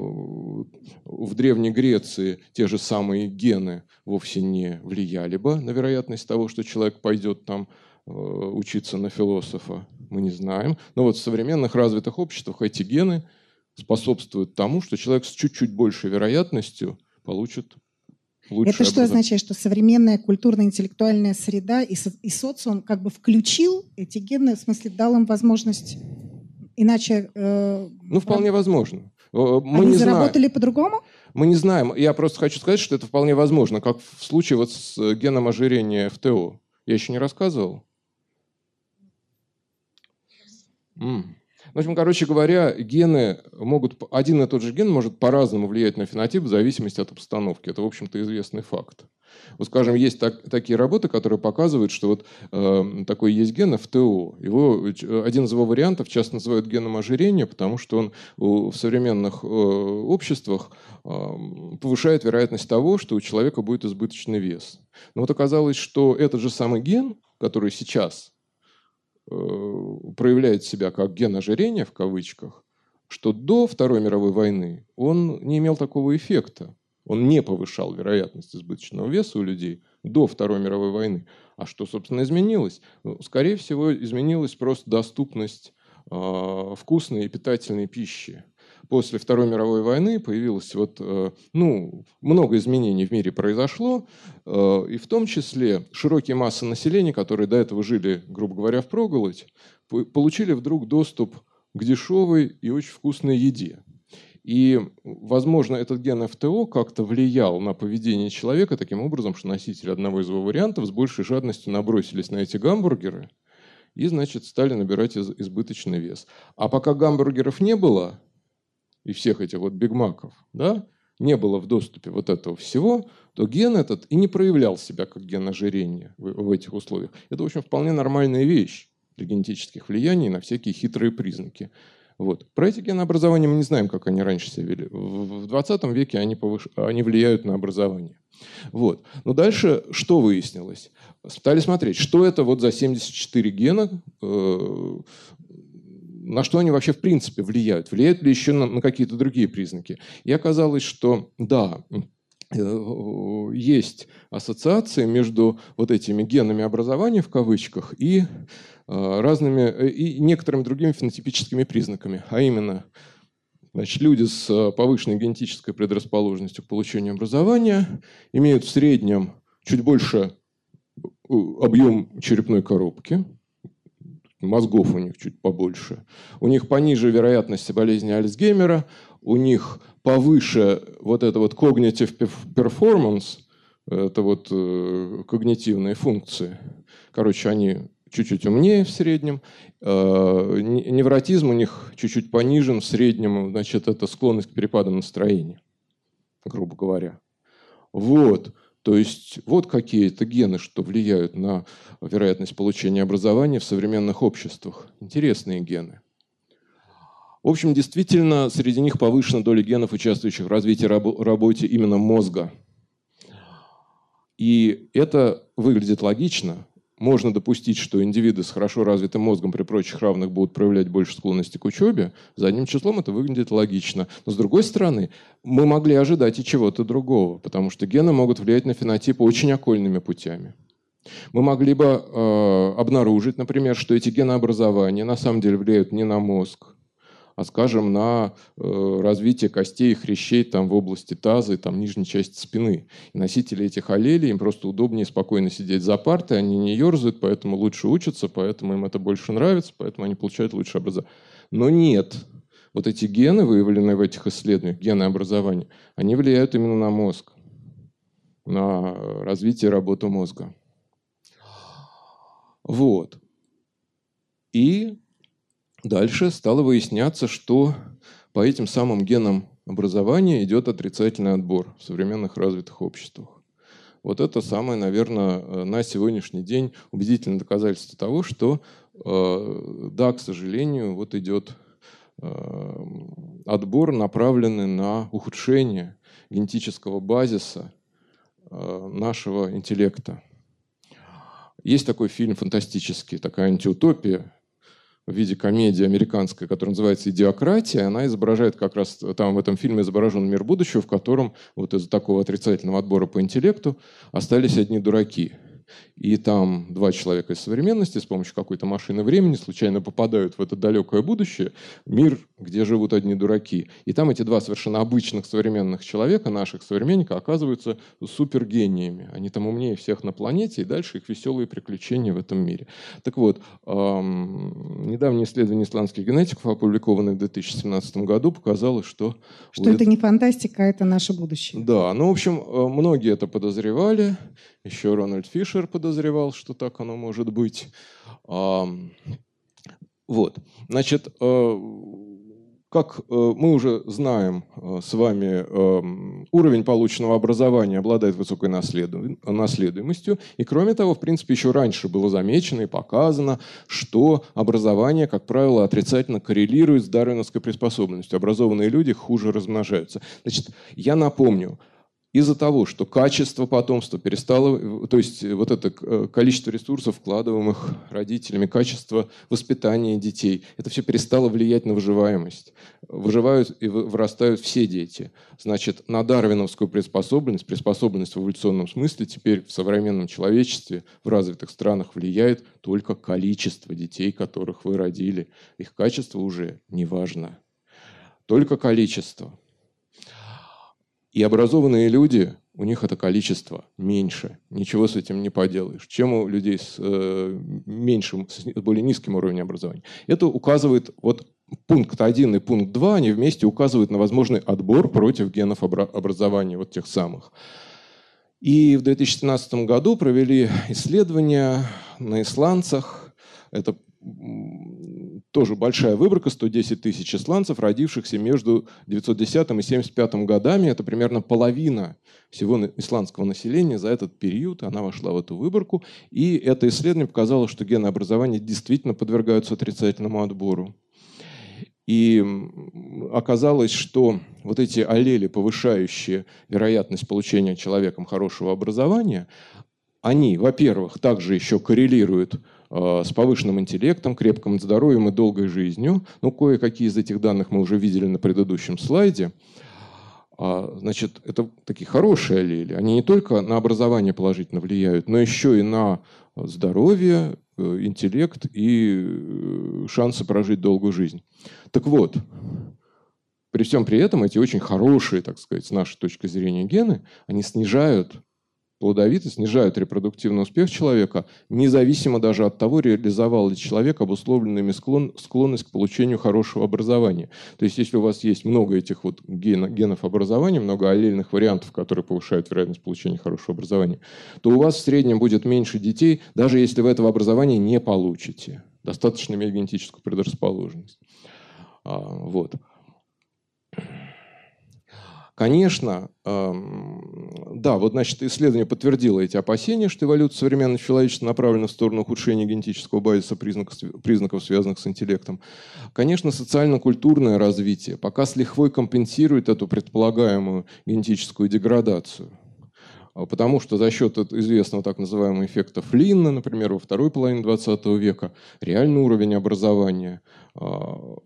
в Древней Греции те же самые гены вовсе не влияли бы на вероятность того, что человек пойдет там а, учиться на философа, мы не знаем. Но вот в современных развитых обществах эти гены способствуют тому, что человек с чуть-чуть большей вероятностью получит лучше. Это что означает, что современная культурно-интеллектуальная среда и, со, и социум как бы включил эти гены, в смысле дал им возможность иначе... Э, ну, вполне возможно. Мы Они не заработали по-другому? Мы не знаем. Я просто хочу сказать, что это вполне возможно, как в случае вот с геном ожирения в ТО. Я еще не рассказывал? Mm. В общем, короче говоря, гены могут, один и тот же ген может по-разному влиять на фенотип в зависимости от обстановки. Это, в общем-то, известный факт. Вот, скажем, есть так, такие работы, которые показывают, что вот э, такой есть ген ФТО. Его, один из его вариантов часто называют геном ожирения, потому что он в современных э, обществах э, повышает вероятность того, что у человека будет избыточный вес. Но вот оказалось, что этот же самый ген, который сейчас Э, проявляет себя как ген ожирения в кавычках, что до Второй мировой войны он не имел такого эффекта. Он не повышал вероятность избыточного веса у людей до Второй мировой войны. А что, собственно, изменилось? Ну, скорее всего, изменилась просто доступность э, вкусной и питательной пищи после Второй мировой войны появилось вот, э, ну, много изменений в мире произошло, э, и в том числе широкие массы населения, которые до этого жили, грубо говоря, в проголодь, получили вдруг доступ к дешевой и очень вкусной еде. И, возможно, этот ген ФТО как-то влиял на поведение человека таким образом, что носители одного из его вариантов с большей жадностью набросились на эти гамбургеры и, значит, стали набирать избыточный вес. А пока гамбургеров не было, и всех этих вот бигмаков, да, не было в доступе вот этого всего, то ген этот и не проявлял себя как ген ожирения в, в этих условиях. Это, в общем, вполне нормальная вещь для генетических влияний на всякие хитрые признаки. Вот. Про эти генообразования мы не знаем, как они раньше себя вели. В 20 веке они, повыш... они влияют на образование. Вот. Но дальше что выяснилось? Стали смотреть, что это вот за 74 гена, э, на что они вообще в принципе влияют, влияют ли еще на, на какие-то другие признаки. И оказалось, что да, есть ассоциации между вот этими генами образования в кавычках и разными и некоторыми другими фенотипическими признаками, а именно Значит, люди с повышенной генетической предрасположенностью к получению образования имеют в среднем чуть больше объем черепной коробки, мозгов у них чуть побольше. У них пониже вероятность болезни Альцгеймера, у них повыше вот это вот cognitive performance, это вот э, когнитивные функции. Короче, они чуть-чуть умнее в среднем. Э, невротизм у них чуть-чуть понижен в среднем, значит, это склонность к перепадам настроения, грубо говоря. Вот. То есть вот какие-то гены, что влияют на вероятность получения образования в современных обществах. Интересные гены. В общем, действительно, среди них повышена доля генов, участвующих в развитии раб- работе именно мозга. И это выглядит логично, можно допустить, что индивиды с хорошо развитым мозгом при прочих равных будут проявлять больше склонности к учебе, задним числом это выглядит логично. Но с другой стороны, мы могли ожидать и чего-то другого, потому что гены могут влиять на фенотип очень окольными путями. Мы могли бы э, обнаружить, например, что эти генообразования на самом деле влияют не на мозг, а, скажем, на э, развитие костей и хрящей там, в области таза и там, нижней части спины. И носители этих аллелей, им просто удобнее спокойно сидеть за партой, они не ерзают, поэтому лучше учатся, поэтому им это больше нравится, поэтому они получают лучше образование. Но нет, вот эти гены, выявленные в этих исследованиях, гены образования, они влияют именно на мозг, на развитие работы мозга. Вот. И Дальше стало выясняться, что по этим самым генам образования идет отрицательный отбор в современных развитых обществах. Вот это самое, наверное, э, на сегодняшний день убедительное доказательство того, что э, да, к сожалению, вот идет э, отбор, направленный на ухудшение генетического базиса нашего интеллекта. Есть такой фильм фантастический, такая антиутопия в виде комедии американской, которая называется «Идиократия». Она изображает как раз, там в этом фильме изображен мир будущего, в котором вот из-за такого отрицательного отбора по интеллекту остались одни дураки – и там два человека из современности с помощью какой-то машины времени случайно попадают в это далекое будущее, мир, где живут одни дураки. И там эти два совершенно обычных современных человека, наших современников, оказываются супергениями. Они там умнее всех на планете, и дальше их веселые приключения в этом мире. Так вот, эм, недавнее исследование исландских генетиков, опубликованное в 2017 году, показало, что... Что это не фантастика, а это наше будущее. Да, ну, в общем, э, многие это подозревали. Еще Рональд Фишер подозревал, что так оно может быть. Вот. Значит, э, как э, мы уже знаем э, с вами, уровень полученного образования обладает высокой наследуемостью. И кроме того, в принципе, еще раньше было замечено и показано, что образование, как правило, отрицательно коррелирует с дарвиновской приспособленностью. Образованные люди хуже размножаются. Значит, я напомню, из-за того, что качество потомства перестало, то есть вот это э, количество ресурсов, вкладываемых родителями, качество воспитания детей, это все перестало влиять на выживаемость. Выживают и вырастают все дети. Значит, на дарвиновскую приспособленность, приспособленность в эволюционном смысле теперь в современном человечестве, в развитых странах влияет только количество детей, которых вы родили. Их качество уже не важно. Только количество. И образованные люди, у них это количество меньше. Ничего с этим не поделаешь. Чем у людей с э, меньшим, с более низким уровнем образования. Это указывает, вот пункт 1 и пункт 2, они вместе указывают на возможный отбор против генов образования, вот тех самых. И в 2017 году провели исследования на исландцах. Это тоже большая выборка, 110 тысяч исландцев, родившихся между 910 и 1975 годами. Это примерно половина всего исландского населения за этот период. Она вошла в эту выборку. И это исследование показало, что гены образования действительно подвергаются отрицательному отбору. И оказалось, что вот эти аллели, повышающие вероятность получения человеком хорошего образования, они, во-первых, также еще коррелируют с повышенным интеллектом, крепким здоровьем и долгой жизнью. Ну, кое-какие из этих данных мы уже видели на предыдущем слайде. А, значит, это такие хорошие аллели. Они не только на образование положительно влияют, но еще и на здоровье, э, интеллект и э, шансы прожить долгую жизнь. Так вот, при всем при этом эти очень хорошие, так сказать, с нашей точки зрения гены, они снижают плодовитость, снижают репродуктивный успех человека, независимо даже от того, реализовал ли человек обусловленными склон, склонность к получению хорошего образования. То есть, если у вас есть много этих вот ген, генов образования, много аллельных вариантов, которые повышают вероятность получения хорошего образования, то у вас в среднем будет меньше детей, даже если вы этого образования не получите. Достаточно иметь генетическую предрасположенность. А, вот. Конечно, да, вот значит, исследование подтвердило эти опасения, что эволюция современного человечества направлена в сторону ухудшения генетического базиса признаков, признаков связанных с интеллектом. Конечно, социально-культурное развитие пока с лихвой компенсирует эту предполагаемую генетическую деградацию. А, потому что за счет известного так называемого эффекта Флинна, например, во второй половине 20 века, реальный уровень образования а,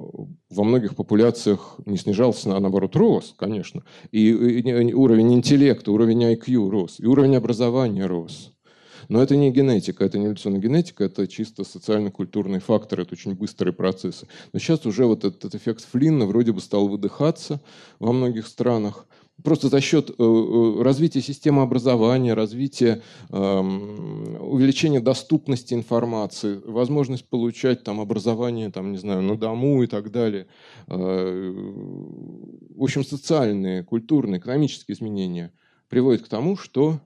во многих популяциях не снижался, а наоборот рос, конечно. И уровень интеллекта, уровень IQ рос, и уровень образования рос. Но это не генетика, это не эволюционная генетика, это чисто социально-культурный фактор, это очень быстрые процессы. Но сейчас уже вот этот эффект Флинна вроде бы стал выдыхаться во многих странах просто за счет э, э, развития системы образования, развития, эм, увеличения доступности информации, возможность получать там, образование там, не знаю, на дому и так далее. Э, в общем, социальные, культурные, экономические изменения приводят к тому, что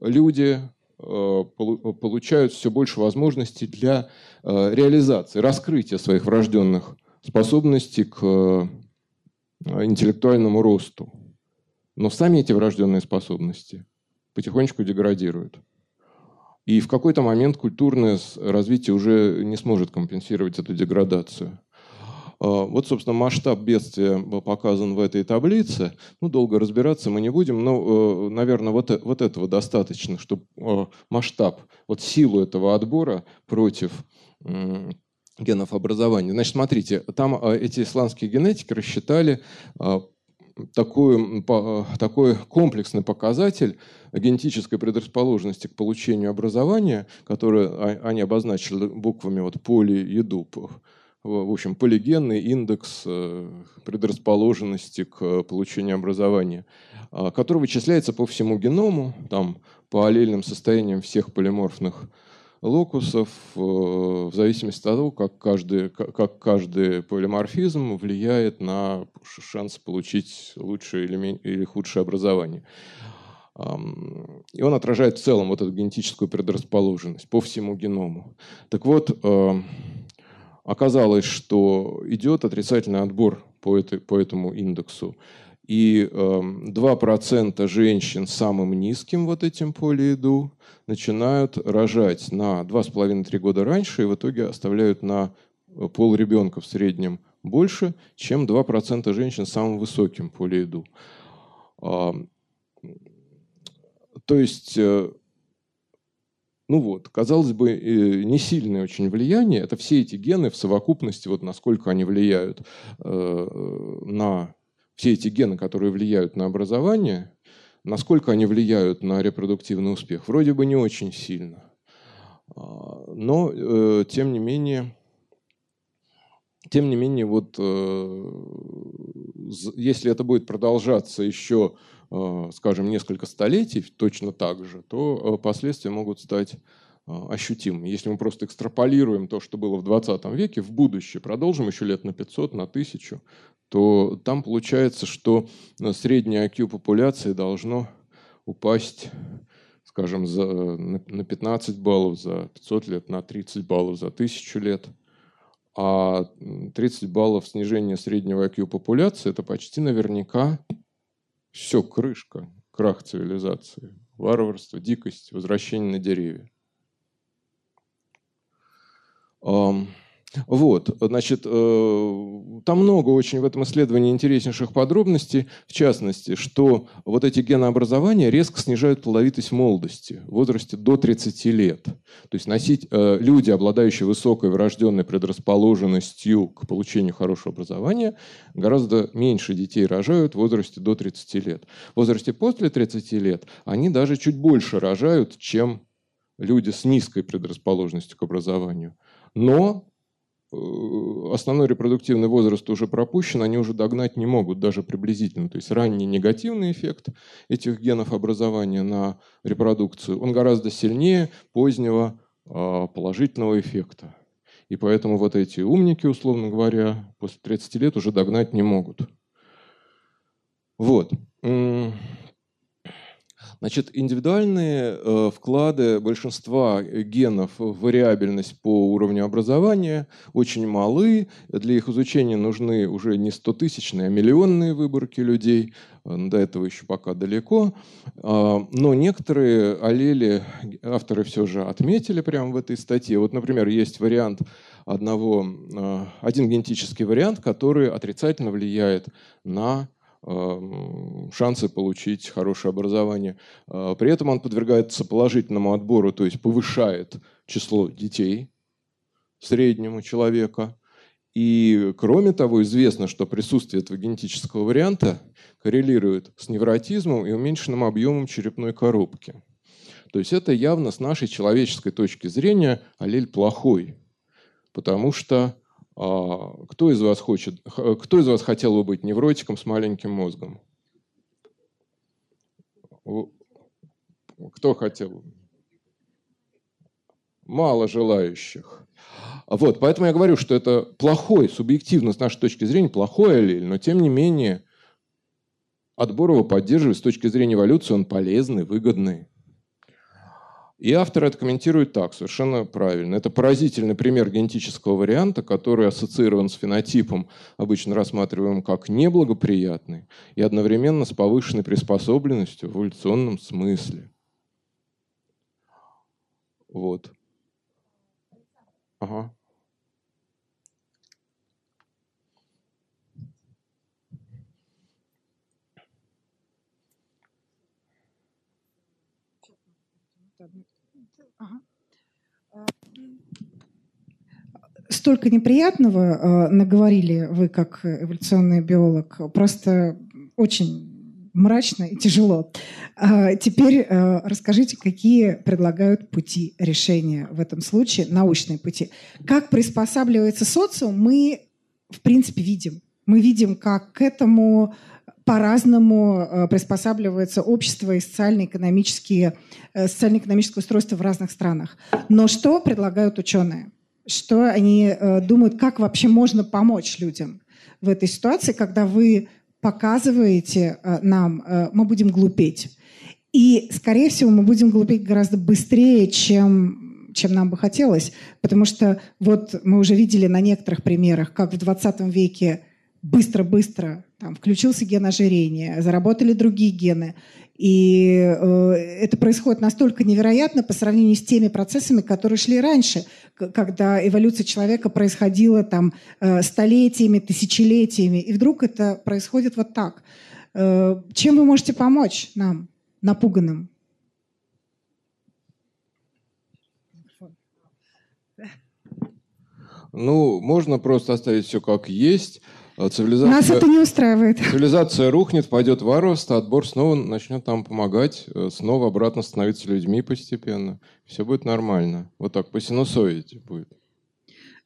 люди получают все больше возможностей для реализации, раскрытия своих врожденных способностей к интеллектуальному росту. Но сами эти врожденные способности потихонечку деградируют. И в какой-то момент культурное развитие уже не сможет компенсировать эту деградацию. А, вот, собственно, масштаб бедствия показан в этой таблице. Ну, долго разбираться мы не будем, но, э, наверное, вот, э, вот этого достаточно, чтобы э, масштаб, вот силу этого отбора против генов образования. Значит, смотрите, там эти исландские генетики рассчитали такой, такой комплексный показатель генетической предрасположенности к получению образования, который они обозначили буквами вот поли еду, в общем, полигенный индекс э, предрасположенности к получению образования, а, который вычисляется по всему геному, там, по аллельным состояниям всех полиморфных локусов э, в зависимости от того, как каждый, как каждый полиморфизм влияет на шанс получить лучшее или, или худшее образование. И он отражает в целом вот эту генетическую предрасположенность по всему геному. Так вот, оказалось, что идет отрицательный отбор по, этой, по этому индексу. И 2% эм, женщин с самым низким вот этим полиеду начинают рожать на 2,5-3 года раньше и в итоге оставляют на э, пол ребенка в среднем больше, чем 2% женщин с самым высоким полиеду. То есть, э, ну вот, казалось бы, э, не сильное очень влияние. Это все эти гены в совокупности, вот насколько они влияют на все эти гены, которые влияют на образование, насколько они влияют на репродуктивный успех? Вроде бы не очень сильно. А, но, э, тем не менее, тем не менее, вот, э, если это будет продолжаться еще, э, скажем, несколько столетий точно так же, то последствия могут стать ощутимыми. Если мы просто экстраполируем то, что было в 20 веке, в будущее, продолжим еще лет на 500, на 1000, то там получается, что среднее IQ популяции должно упасть, скажем, за, на 15 баллов за 500 лет, на 30 баллов за 1000 лет. А 30 баллов снижения среднего IQ популяции – это почти наверняка все, крышка, крах цивилизации, варварство, дикость, возвращение на деревья. Вот, значит, э, там много очень в этом исследовании интереснейших подробностей, в частности, что вот эти генообразования резко снижают плодовитость молодости в возрасте до 30 лет. То есть носить, э, люди, обладающие высокой врожденной предрасположенностью к получению хорошего образования, гораздо меньше детей рожают в возрасте до 30 лет. В возрасте после 30 лет они даже чуть больше рожают, чем люди с низкой предрасположенностью к образованию. Но основной репродуктивный возраст уже пропущен, они уже догнать не могут, даже приблизительно. То есть ранний негативный эффект этих генов образования на репродукцию, он гораздо сильнее позднего а, положительного эффекта. И поэтому вот эти умники, условно говоря, после 30 лет уже догнать не могут. Вот. Значит, индивидуальные э, вклады большинства генов в вариабельность по уровню образования очень малы. Для их изучения нужны уже не 100-тысячные, а миллионные выборки людей. Э, до этого еще пока далеко. Э, но некоторые аллели авторы все же отметили прямо в этой статье. Вот, например, есть вариант одного, э, один генетический вариант, который отрицательно влияет на шансы получить хорошее образование. А, при этом он подвергается положительному отбору, то есть повышает число детей среднему человека. И кроме того, известно, что присутствие этого генетического варианта коррелирует с невротизмом и уменьшенным объемом черепной коробки. То есть это явно с нашей человеческой точки зрения аллель плохой, потому что кто из вас хочет, кто из вас хотел бы быть невротиком с маленьким мозгом? Кто хотел? Мало желающих. Вот, поэтому я говорю, что это плохой, субъективно, с нашей точки зрения, плохой аллель, но тем не менее отбор его поддерживает с точки зрения эволюции, он полезный, выгодный. И автор это комментирует так, совершенно правильно. Это поразительный пример генетического варианта, который ассоциирован с фенотипом, обычно рассматриваем как неблагоприятный, и одновременно с повышенной приспособленностью в эволюционном смысле. Вот. Ага. Столько неприятного э, наговорили вы, как эволюционный биолог. Просто очень мрачно и тяжело. А теперь э, расскажите, какие предлагают пути решения в этом случае, научные пути. Как приспосабливается социум, мы, в принципе, видим. Мы видим, как к этому по-разному э, приспосабливается общество и социально-экономические, э, социально-экономическое устройство в разных странах. Но что предлагают ученые? Что они э, думают, как вообще можно помочь людям в этой ситуации, когда вы показываете нам, мы будем глупеть. И, скорее всего, мы будем глупеть гораздо быстрее, чем, чем нам бы хотелось. Потому что вот мы уже видели на некоторых примерах, как в 20 веке быстро-быстро там, включился ген ожирения, заработали другие гены. И э, это происходит настолько невероятно по сравнению с теми процессами, которые шли раньше, когда эволюция человека происходила там э, столетиями, тысячелетиями. И вдруг это происходит вот так. Э, чем вы можете помочь нам, напуганным? Ну, можно просто оставить все как есть. А цивилизация, Нас это не устраивает. Цивилизация рухнет, пойдет варварство, отбор снова начнет нам помогать, э, снова обратно становиться людьми постепенно. Все будет нормально. Вот так, по синусоиде будет.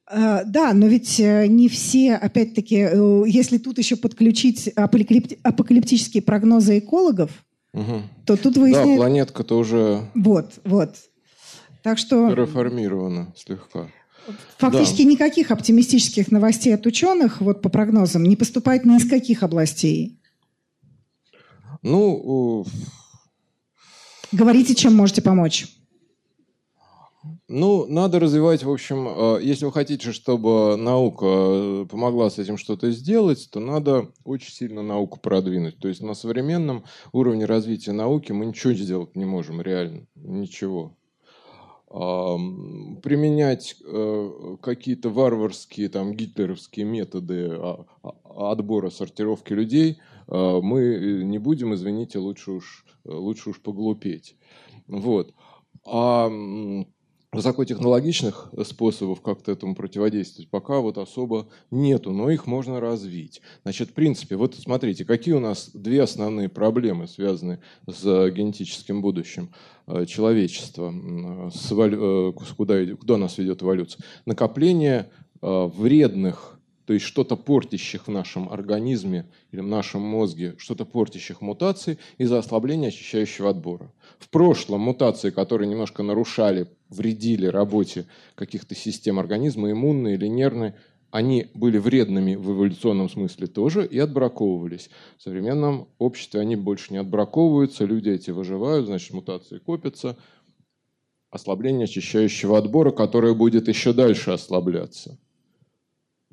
А, да, но ведь э, не все, опять-таки, э, если тут еще подключить апокалиптические прогнозы экологов, угу. то тут выясняется... Да, планетка-то уже... Вот, вот. Так что... Реформирована слегка. Фактически да. никаких оптимистических новостей от ученых, вот по прогнозам, не поступает ни из каких областей. Ну, говорите, чем можете помочь. Ну, надо развивать, в общем, э, если вы хотите, чтобы наука э, помогла с этим что-то сделать, то надо очень сильно науку продвинуть. То есть на современном уровне развития науки мы ничего сделать не можем, реально, ничего. Применять э, какие-то варварские, там, гитлеровские методы а, а, отбора, сортировки людей, э, мы не будем, извините, лучше уж, лучше уж поглупеть. Вот. А высокотехнологичных способов как-то этому противодействовать пока вот особо нету, но их можно развить. Значит, в принципе, вот смотрите, какие у нас две основные проблемы, связанные с генетическим будущим э, человечества, с, э, куда, куда нас ведет эволюция. Накопление э, вредных то есть что-то портящих в нашем организме или в нашем мозге, что-то портящих мутаций из-за ослабления очищающего отбора. В прошлом мутации, которые немножко нарушали, вредили работе каких-то систем организма, иммунной или нервной, они были вредными в эволюционном смысле тоже и отбраковывались. В современном обществе они больше не отбраковываются, люди эти выживают, значит, мутации копятся. Ослабление очищающего отбора, которое будет еще дальше ослабляться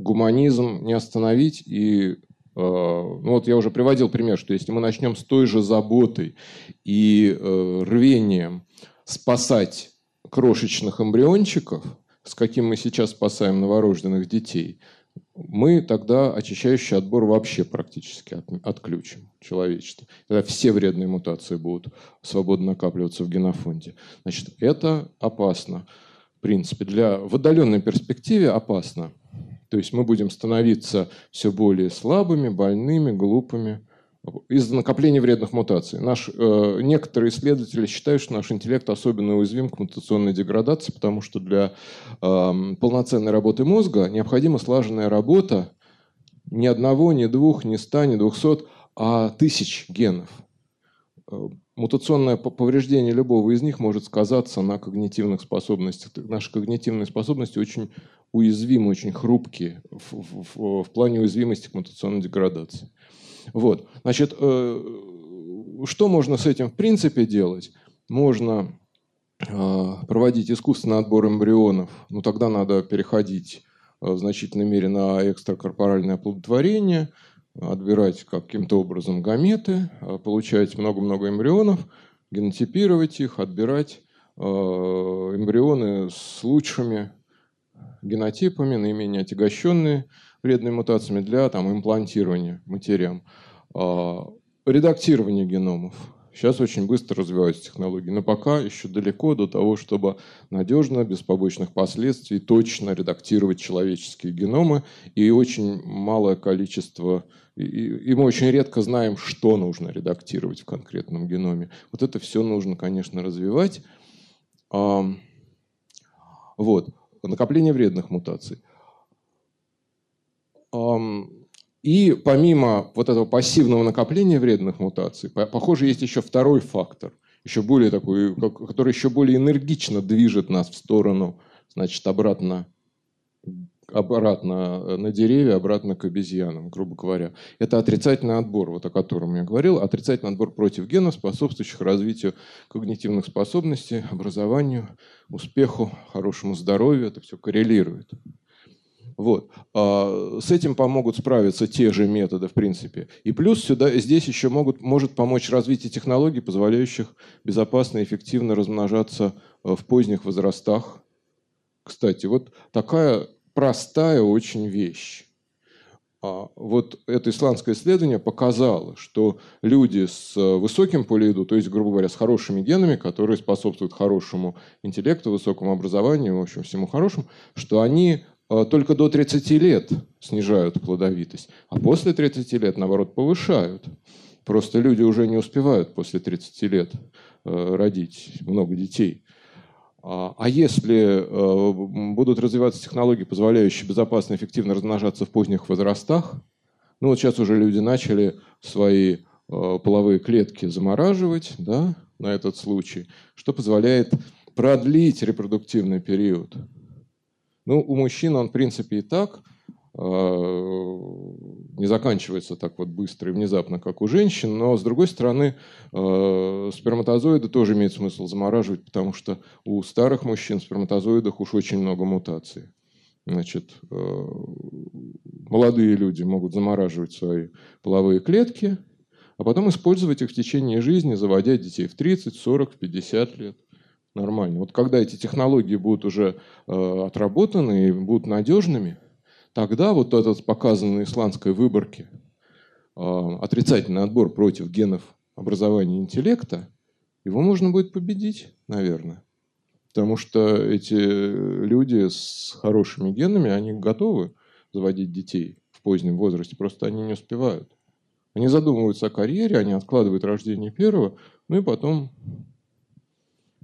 гуманизм не остановить. И э, ну вот я уже приводил пример, что если мы начнем с той же заботой и э, рвением спасать крошечных эмбриончиков, с каким мы сейчас спасаем новорожденных детей, мы тогда очищающий отбор вообще практически от, отключим человечество. Тогда все вредные мутации будут свободно накапливаться в генофонде. Значит, это опасно. В принципе, для, в отдаленной перспективе опасно. То есть мы будем становиться все более слабыми, больными, глупыми из-за накопления вредных мутаций. Наш, э, некоторые исследователи считают, что наш интеллект особенно уязвим к мутационной деградации, потому что для э, полноценной работы мозга необходима слаженная работа ни одного, ни двух, ни ста, ни двухсот, а тысяч генов. Э, мутационное повреждение любого из них может сказаться на когнитивных способностях. Наши когнитивные способности очень уязвимы, очень хрупкие в, в, в плане уязвимости к мутационной деградации. Вот. Значит, э, что можно с этим в принципе делать? Можно э, проводить искусственный отбор эмбрионов, но ну, тогда надо переходить в значительной мере на экстракорпоральное оплодотворение – отбирать каким-то образом гаметы, а, получать много-много эмбрионов, генотипировать их, отбирать а, эмбрионы с лучшими генотипами, наименее отягощенные вредными мутациями для там, имплантирования матерям. А, редактирование геномов. Сейчас очень быстро развиваются технологии, но пока еще далеко до того, чтобы надежно, без побочных последствий, точно редактировать человеческие геномы. И очень малое количество, и мы очень редко знаем, что нужно редактировать в конкретном геноме. Вот это все нужно, конечно, развивать. Вот. Накопление вредных мутаций. И помимо вот этого пассивного накопления вредных мутаций, похоже, есть еще второй фактор, еще более такой, который еще более энергично движет нас в сторону, значит, обратно, обратно на деревья, обратно к обезьянам, грубо говоря. Это отрицательный отбор, вот о котором я говорил. Отрицательный отбор против генов, способствующих развитию когнитивных способностей, образованию, успеху, хорошему здоровью. Это все коррелирует. Вот. А, с этим помогут справиться те же методы, в принципе. И плюс сюда, здесь еще могут, может помочь развитие технологий, позволяющих безопасно и эффективно размножаться э, в поздних возрастах. Кстати, вот такая простая очень вещь. А, вот это исландское исследование показало, что люди с э, высоким полииду, то есть, грубо говоря, с хорошими генами, которые способствуют хорошему интеллекту, высокому образованию, в общем, всему хорошему, что они Э, только до 30 лет снижают плодовитость, а после 30 лет, наоборот, повышают. Просто люди уже не успевают после 30 лет э, родить много детей. А, а если э, будут развиваться технологии, позволяющие безопасно и эффективно размножаться в поздних возрастах, ну вот сейчас уже люди начали свои половые клетки замораживать да, на этот случай, что позволяет продлить репродуктивный период. Ну, у мужчин он, в принципе, и так э, не заканчивается так вот быстро и внезапно, как у женщин, но, с другой стороны, э, сперматозоиды тоже имеет смысл замораживать, потому что у старых мужчин в сперматозоидах уж очень много мутаций. Значит, э, молодые люди могут замораживать свои половые клетки, а потом использовать их в течение жизни, заводя детей в 30, 40, 50 лет. нормально. Вот когда эти технологии будут уже э, отработаны и будут надежными, тогда вот этот показанный исландской выборке э, отрицательный отбор против генов образования интеллекта, его можно будет победить, наверное. Потому что эти люди с хорошими генами, они готовы заводить детей в позднем возрасте, просто они не успевают. Они задумываются о карьере, они откладывают рождение первого, ну и потом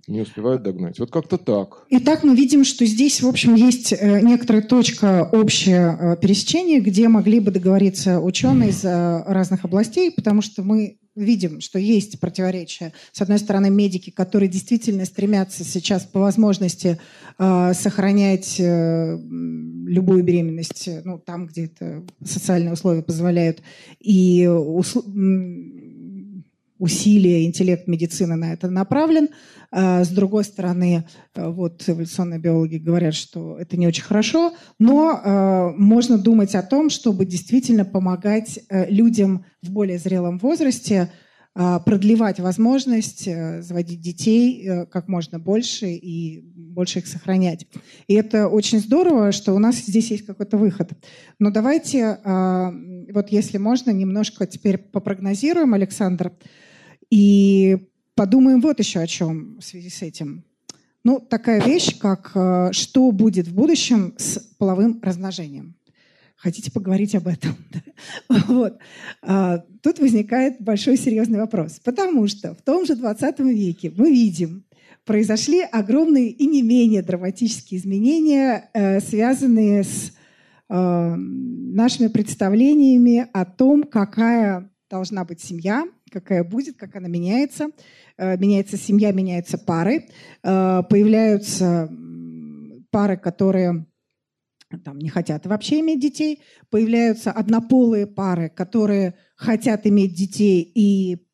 не успевают догнать. Вот как-то так. Итак, мы видим, что здесь, в общем, есть э, некоторая точка общее э, пересечения, где могли бы договориться ученые из э, разных областей, потому что мы видим, что есть противоречия. С одной стороны, медики, которые действительно стремятся сейчас по возможности сохранять любую беременность, ну, там, где это социальные условия позволяют, и усл- усилия, интеллект медицины на это направлен. А с другой стороны, э, вот эволюционные биологи говорят, что это не очень хорошо, но э, можно думать о том, чтобы действительно помогать э, людям в более зрелом возрасте продлевать возможность заводить детей как можно больше и больше их сохранять. И это очень здорово, что у нас здесь есть какой-то выход. Но давайте, вот если можно, немножко теперь попрогнозируем, Александр, и подумаем вот еще о чем в связи с этим. Ну, такая вещь, как э, что будет в будущем с половым размножением. Хотите поговорить об этом? вот. А, тут возникает большой серьезный вопрос. Потому что в том же 20 веке мы видим, произошли огромные и не менее драматические изменения, э, связанные с э, нашими представлениями о том, какая должна быть семья, какая будет, как она меняется. Э, меняется семья, меняются пары. Э, появляются пары, которые там, не хотят вообще иметь детей. Появляются однополые пары, которые хотят иметь детей, и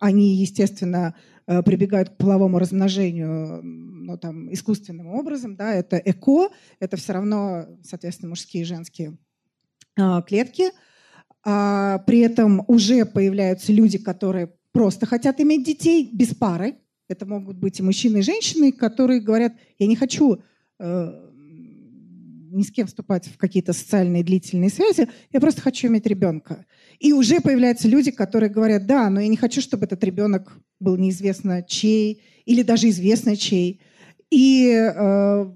они, естественно, э, прибегают к половому размножению ну, там, искусственным образом. Да, это эко, это все равно, соответственно, мужские и женские клетки. А при этом уже появляются люди, которые просто хотят иметь детей без пары. Это могут быть и мужчины, и женщины, которые говорят, я не хочу э, ни с кем вступать в какие-то социальные длительные связи, я просто хочу иметь ребенка. И уже появляются люди, которые говорят, да, но я не хочу, чтобы этот ребенок был неизвестно чей, или даже известно чей. И э,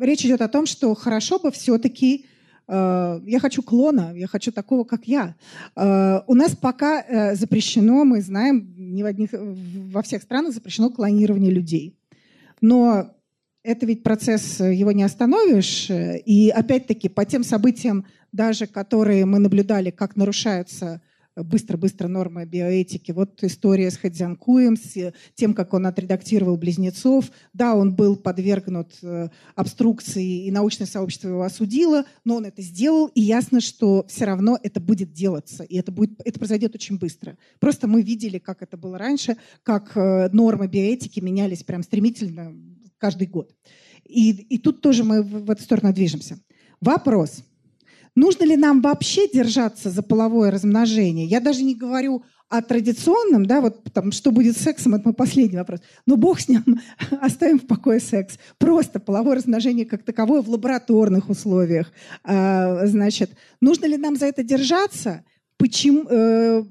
речь идет о том, что хорошо бы все-таки я хочу клона, я хочу такого, как я. Э, у нас пока э, запрещено, мы знаем, не в одних, во всех странах запрещено клонирование людей. Но это ведь процесс, его не остановишь. И опять-таки по тем событиям, даже которые мы наблюдали, как нарушаются быстро-быстро нормы биоэтики. Вот история с Хадзянкуем, с тем, как он отредактировал «Близнецов». Да, он был подвергнут э, обструкции, и научное сообщество его осудило, но он это сделал, и ясно, что все равно это будет делаться, и это, будет, это произойдет очень быстро. Просто мы видели, как это было раньше, как э, нормы биоэтики менялись прям стремительно каждый год. И, и тут тоже мы в, в эту сторону движемся. Вопрос – Нужно ли нам вообще держаться за половое размножение? Я даже не говорю о традиционном, да, вот там, что будет с сексом, это мой последний вопрос. Но бог с ним, оставим в покое секс. Просто половое размножение как таковое в лабораторных условиях. А, значит, нужно ли нам за это держаться? Почему, э,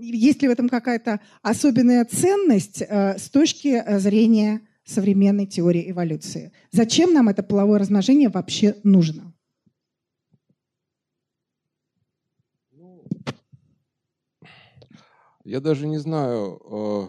есть ли в этом какая-то особенная ценность э, с точки зрения современной теории эволюции? Зачем нам это половое размножение вообще нужно? Я даже не знаю, э,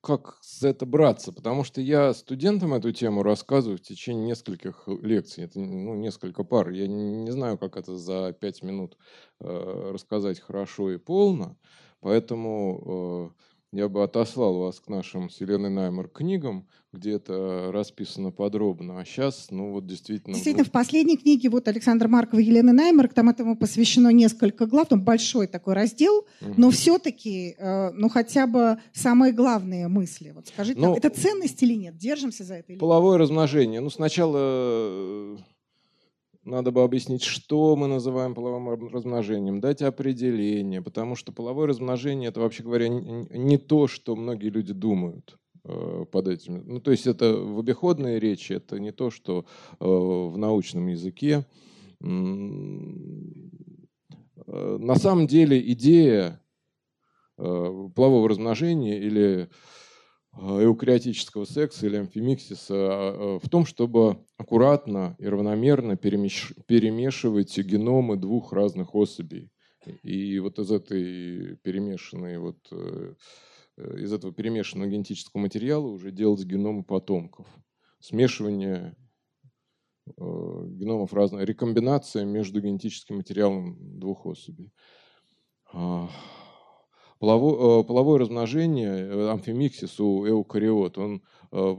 как за это браться, потому что я студентам эту тему рассказываю в течение нескольких лекций, это ну, несколько пар. Я не знаю, как это за пять минут э, рассказать хорошо и полно, поэтому э, я бы отослал вас к нашим с Еленой Наймер книгам, где это расписано подробно. А сейчас, ну вот действительно... Действительно, в последней книге вот Александр Марков и Елены Наймер, там этому посвящено несколько глав, там большой такой раздел, угу. но все-таки, э, ну хотя бы самые главные мысли. Вот скажите, ну, это ценность или нет? Держимся за это или Половое нет? размножение. Ну сначала надо бы объяснить, что мы называем половым размножением, дать определение, потому что половое размножение – это, вообще говоря, не то, что многие люди думают э, под этим. Ну, то есть это в обиходной речи, это не то, что э, в научном языке. На самом деле идея полового размножения или Э, эукариотического секса или амфимиксиса а, э, в том, чтобы аккуратно и равномерно перемешивать геномы двух разных особей. И вот из этой перемешанной вот э, из этого перемешанного генетического материала уже делать геномы потомков. Смешивание геномов разных, рекомбинация между генетическим материалом двух особей. Половое, э, половое размножение, э, амфимиксис у эукариот, он э,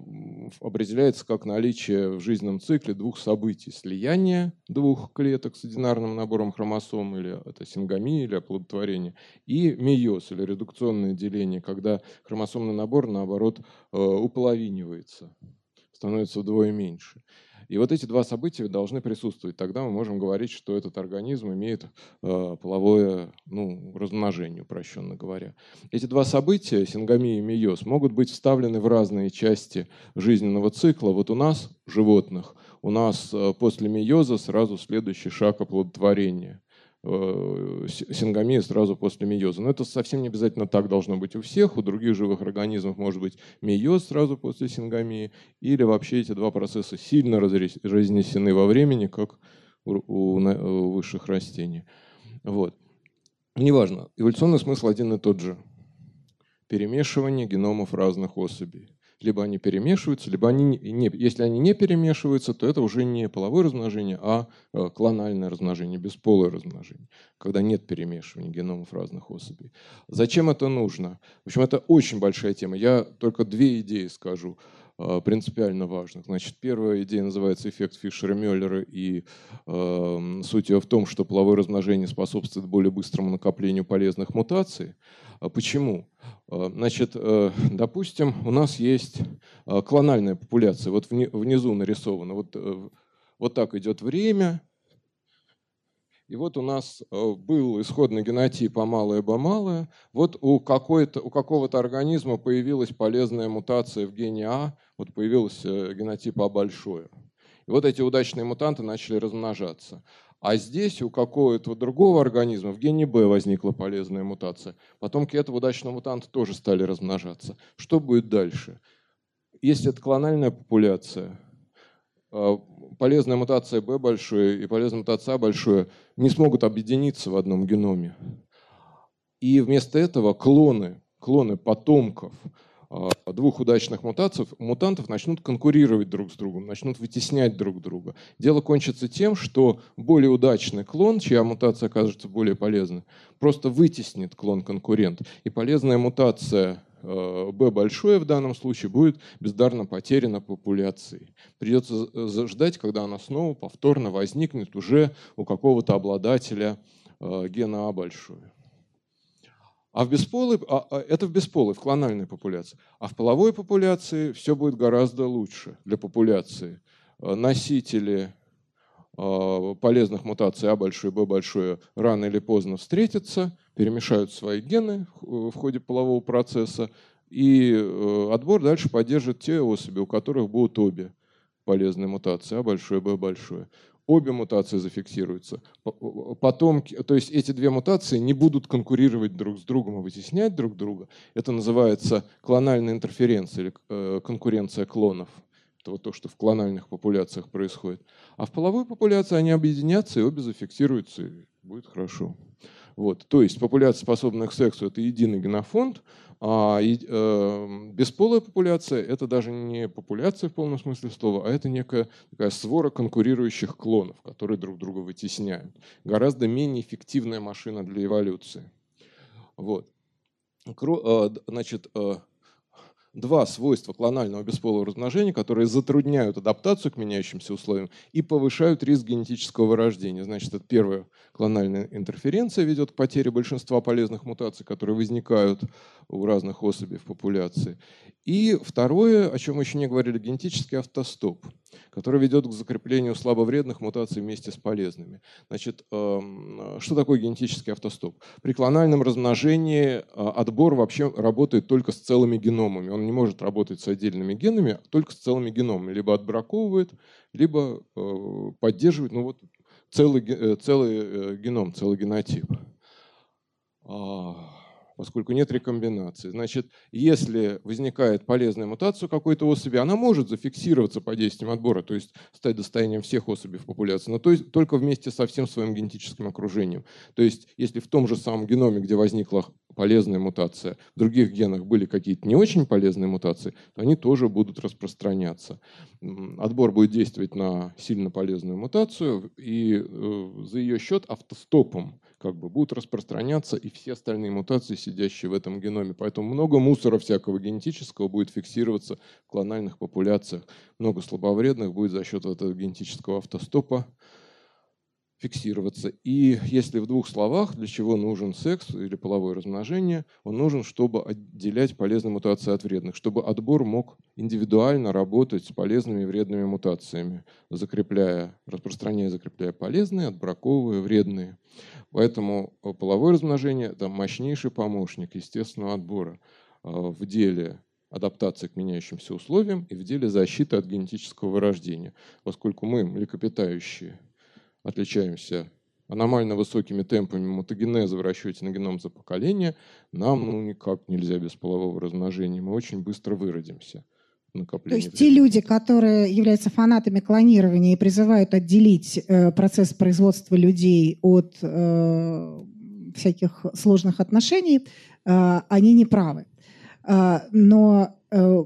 определяется как наличие в жизненном цикле двух событий. Слияние двух клеток с одинарным набором хромосом, или это сингамия, или оплодотворение, и мейоз, или редукционное деление, когда хромосомный набор, наоборот, уполовинивается, становится вдвое меньше. И вот эти два события должны присутствовать. Тогда мы можем говорить, что этот организм имеет э, половое ну, размножение, упрощенно говоря. Эти два события, сингамия и мейоз, могут быть вставлены в разные части жизненного цикла. Вот у нас, животных, у нас э, после мейоза сразу следующий шаг оплодотворения. Э, сингамия сразу после мейоза. Но это совсем не обязательно так должно быть у всех. У других живых организмов может быть мейоз сразу после сингамии, или вообще эти два процесса сильно разнесены во времени, как у высших растений. Вот. Неважно, эволюционный смысл один и тот же. Перемешивание геномов разных особей либо они перемешиваются, либо они не, если они не перемешиваются, то это уже не половое размножение, а э, клональное размножение, бесполое размножение, когда нет перемешивания геномов разных особей. Зачем это нужно? В общем, это очень большая тема. Я только две идеи скажу э, принципиально важных. Значит, первая идея называется эффект Фишера-Мюллера, и э, суть ее в том, что половое размножение способствует более быстрому накоплению полезных мутаций. А почему? А, значит, э, допустим, у нас есть а, клональная популяция. Вот внизу нарисовано. Вот, э, вот так идет время. И вот у нас э, был исходный генотип А малое, Б малое. Вот у, какой-то, у какого-то организма появилась полезная мутация в гене А. Вот появился генотип А большое. И вот эти удачные мутанты начали размножаться. А здесь у какого-то другого организма в гене Б возникла полезная мутация. Потомки этого удачного мутанта тоже стали размножаться. Что будет дальше? Если это клональная популяция, а, полезная мутация Б большое и полезная мутация А большое не смогут объединиться в одном геноме. И вместо этого клоны, клоны потомков двух удачных мутаций, мутантов начнут конкурировать друг с другом, начнут вытеснять друг друга. Дело кончится тем, что более удачный клон, чья мутация окажется более полезной, просто вытеснит клон-конкурент. И полезная мутация B а, большое в данном случае будет бездарно потеряна популяцией. Придется ждать, когда она снова повторно возникнет уже у какого-то обладателя гена А большое. А в бесполой, а, а, это в бесполой, в клональной популяции. А в половой популяции все будет гораздо лучше для популяции. Э, носители э, полезных мутаций А большое, Б большое рано или поздно встретятся, перемешают свои гены в ходе полового процесса, и э, отбор дальше поддержит те особи, у которых будут обе полезные мутации, А большое, Б большое обе мутации зафиксируются. Потом, то есть эти две мутации не будут конкурировать друг с другом и вытеснять друг друга. Это называется клональная интерференция или э, конкуренция клонов. Это вот то, что в клональных популяциях происходит. А в половой популяции они объединятся и обе зафиксируются, и будет хорошо. Вот. То есть популяция, способная к сексу, это единый генофонд, а э, бесполая популяция – это даже не популяция в полном смысле слова, а это некая такая свора конкурирующих клонов, которые друг друга вытесняют. Гораздо менее эффективная машина для эволюции. Вот. Э, значит, э, два свойства клонального бесполого размножения, которые затрудняют адаптацию к меняющимся условиям и повышают риск генетического вырождения. Значит, это первая клональная интерференция ведет к потере большинства полезных мутаций, которые возникают у разных особей в популяции. И второе, о чем еще не говорили, генетический автостоп. Который ведет к закреплению слабовредных мутаций вместе с полезными. Значит, эм, что такое генетический автостоп? При клональном размножении э, отбор вообще работает только с целыми геномами. Он не может работать с отдельными генами, а только с целыми геномами. Либо отбраковывает, либо э, поддерживает ну вот, целый, э, целый геном, целый генотип. Поскольку нет рекомбинации. Значит, если возникает полезная мутация у какой-то особи, она может зафиксироваться под действием отбора, то есть стать достоянием всех особей в популяции, но то есть только вместе со всем своим генетическим окружением. То есть если в том же самом геноме, где возникла полезная мутация, в других генах были какие-то не очень полезные мутации, то они тоже будут распространяться. Отбор будет действовать на сильно полезную мутацию, и э, за ее счет автостопом как бы будут распространяться и все остальные мутации, сидящие в этом геноме. Поэтому много мусора всякого генетического будет фиксироваться в клональных популяциях. Много слабовредных будет за счет этого генетического автостопа фиксироваться. И если в двух словах, для чего нужен секс или половое размножение, он нужен, чтобы отделять полезные мутации от вредных, чтобы отбор мог индивидуально работать с полезными и вредными мутациями, закрепляя, распространяя, закрепляя полезные, отбраковывая вредные. Поэтому половое размножение – это мощнейший помощник естественного отбора а, в деле адаптации к меняющимся условиям и в деле защиты от генетического вырождения, поскольку мы, млекопитающие, отличаемся аномально высокими темпами мутагенеза в расчете на геном за поколение, нам ну, никак нельзя без полового размножения. Мы очень быстро выродимся. То есть те люди, которые являются фанатами клонирования и призывают отделить э, процесс производства людей от э, всяких сложных отношений, э, они не правы. Э, но э,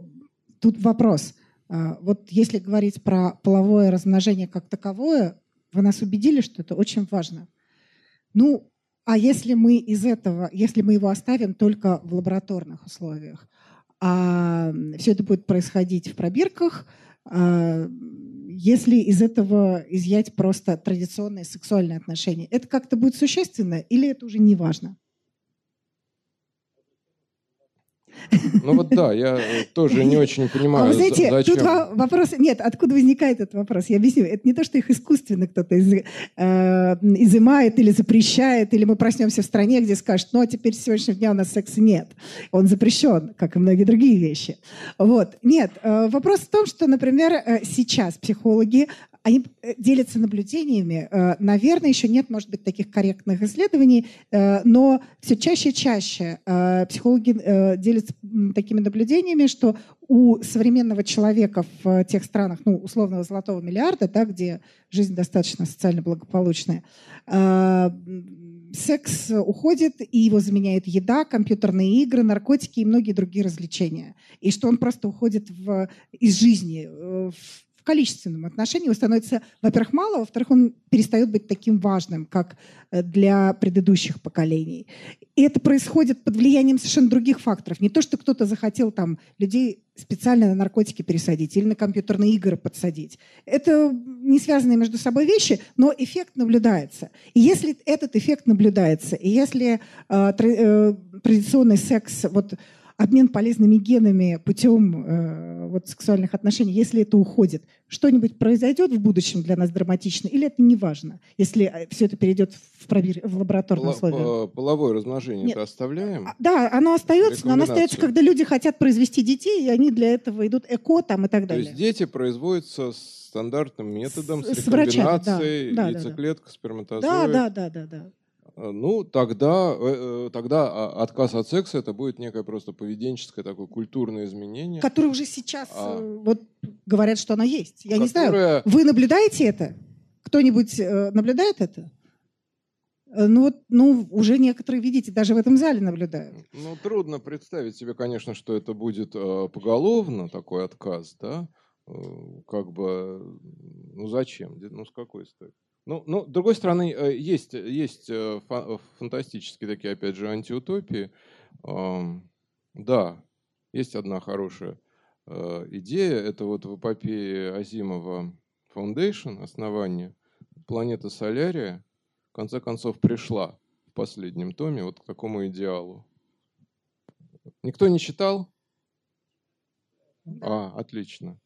тут вопрос. Э, вот если говорить про половое размножение как таковое, вы нас убедили, что это очень важно. Ну, а если мы из этого, если мы его оставим только в лабораторных условиях, а все это будет происходить в пробирках, а, если из этого изъять просто традиционные сексуальные отношения, это как-то будет существенно или это уже не важно? Ну вот да, я э, тоже не очень понимаю, а вы знаете, зачем. Тут вопрос, нет, откуда возникает этот вопрос? Я объясню. Это не то, что их искусственно кто-то из, э, изымает или запрещает, или мы проснемся в стране, где скажут, ну а теперь с сегодняшнего дня у нас секса нет. Он запрещен, как и многие другие вещи. Вот. Нет, э, вопрос в том, что, например, э, сейчас психологи они э, делятся наблюдениями. Э, наверное, еще нет, может быть, таких корректных исследований, э, но все чаще и чаще психологи делятся такими наблюдениями, что у современного человека в тех странах, ну, условного золотого миллиарда, да, где жизнь достаточно социально благополучная, секс уходит, и его заменяет еда, компьютерные игры, наркотики и многие другие развлечения. И что он просто уходит в, из жизни, в количественном отношении его становится, во-первых, мало, во-вторых, он перестает быть таким важным, как э, для предыдущих поколений. И это происходит под влиянием совершенно других факторов. Не то, что кто-то захотел там людей специально на наркотики пересадить или на компьютерные игры подсадить. Это не связанные между собой вещи, но эффект наблюдается. И если этот эффект наблюдается, и если э, э, традиционный секс вот, обмен полезными генами путем э, вот, сексуальных отношений, если это уходит, что-нибудь произойдет в будущем для нас драматично, или это не важно, если э, все это перейдет в, провер... в лабораторные Пол, условия? Половое размножение Нет. это оставляем? А, да, оно остается, но оно остается, когда люди хотят произвести детей, и они для этого идут эко там и так далее. То есть дети производятся стандартным методом, с, с рекомбинацией, да, да, яйцеклетка, да, сперматозоид. Да, да, да, да, да. Э, ну, тогда, э, э, тогда а, отказ от секса это будет некое просто поведенческое такое культурное изменение. Которое уже сейчас а, вот говорят, что оно есть. Я которое... не знаю, вы наблюдаете это? Кто-нибудь наблюдает это? Ну вот, ну уже некоторые, видите, даже в этом зале наблюдают. Ну трудно представить себе, конечно, что это будет поголовно такой отказ, да? Как бы, ну зачем? Ну с какой стати? Ну, ну, с другой стороны, э, есть, есть э, фантастические такие, опять же, антиутопии. Да, есть одна хорошая э, идея. Это вот в эпопее Азимова Foundation, основание, планета Солярия, в конце концов, пришла в последнем томе вот к такому идеалу. Никто не читал? А, отлично.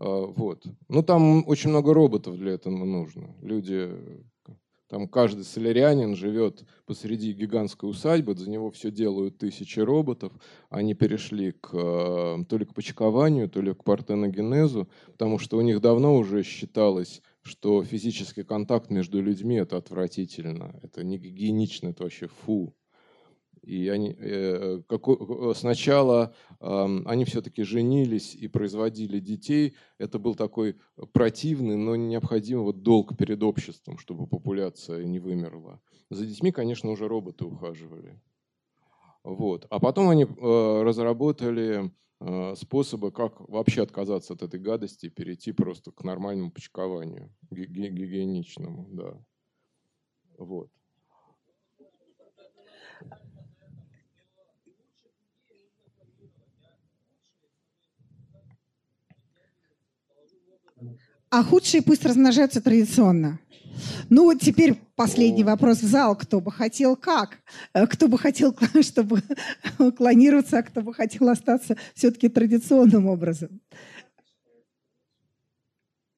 Вот. Ну, там очень много роботов для этого нужно. Люди там каждый солярянин живет посреди гигантской усадьбы, за него все делают тысячи роботов. Они перешли к, э, то ли к почкованию, то ли к партеногенезу, потому что у них давно уже считалось, что физический контакт между людьми – это отвратительно, это не гигиенично, это вообще фу. И они, э, как, э, сначала они все-таки женились и производили детей. Это был такой противный, но необходимый вот долг перед обществом, чтобы популяция не вымерла. За детьми, конечно, уже роботы ухаживали. Вот. А потом они э, разработали способы, как вообще отказаться от этой гадости и перейти просто к нормальному почкованию, гигиеничному. Да. Вот. А худшие пусть размножаются традиционно. Ну вот теперь последний вопрос в зал. Кто бы хотел как? Э, кто бы хотел, чтобы клонироваться, а кто бы хотел остаться все-таки традиционным образом?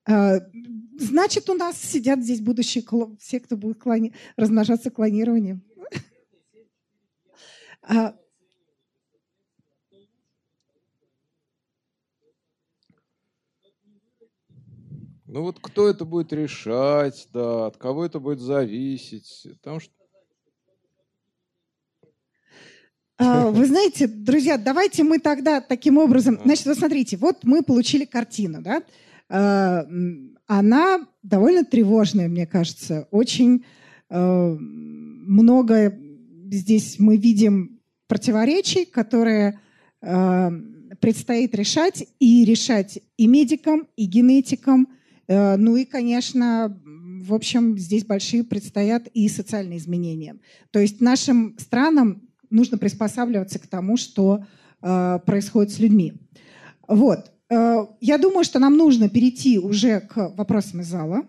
А, значит, у нас сидят здесь будущие все, кто будет клони... размножаться клонированием. Ну вот кто это будет решать, да, от кого это будет зависеть. Там что... А, вы знаете, друзья, давайте мы тогда таким образом... Значит, вот смотрите, вот мы получили картину, да? А, она довольно тревожная, мне кажется. Очень а, много здесь мы видим противоречий, которые предстоит решать и решать и медикам, и генетикам, ну и, конечно, в общем, здесь большие предстоят и социальные изменения. То есть нашим странам нужно приспосабливаться к тому, что э, происходит с людьми. Вот. Э, я думаю, что нам нужно перейти уже к вопросам из зала,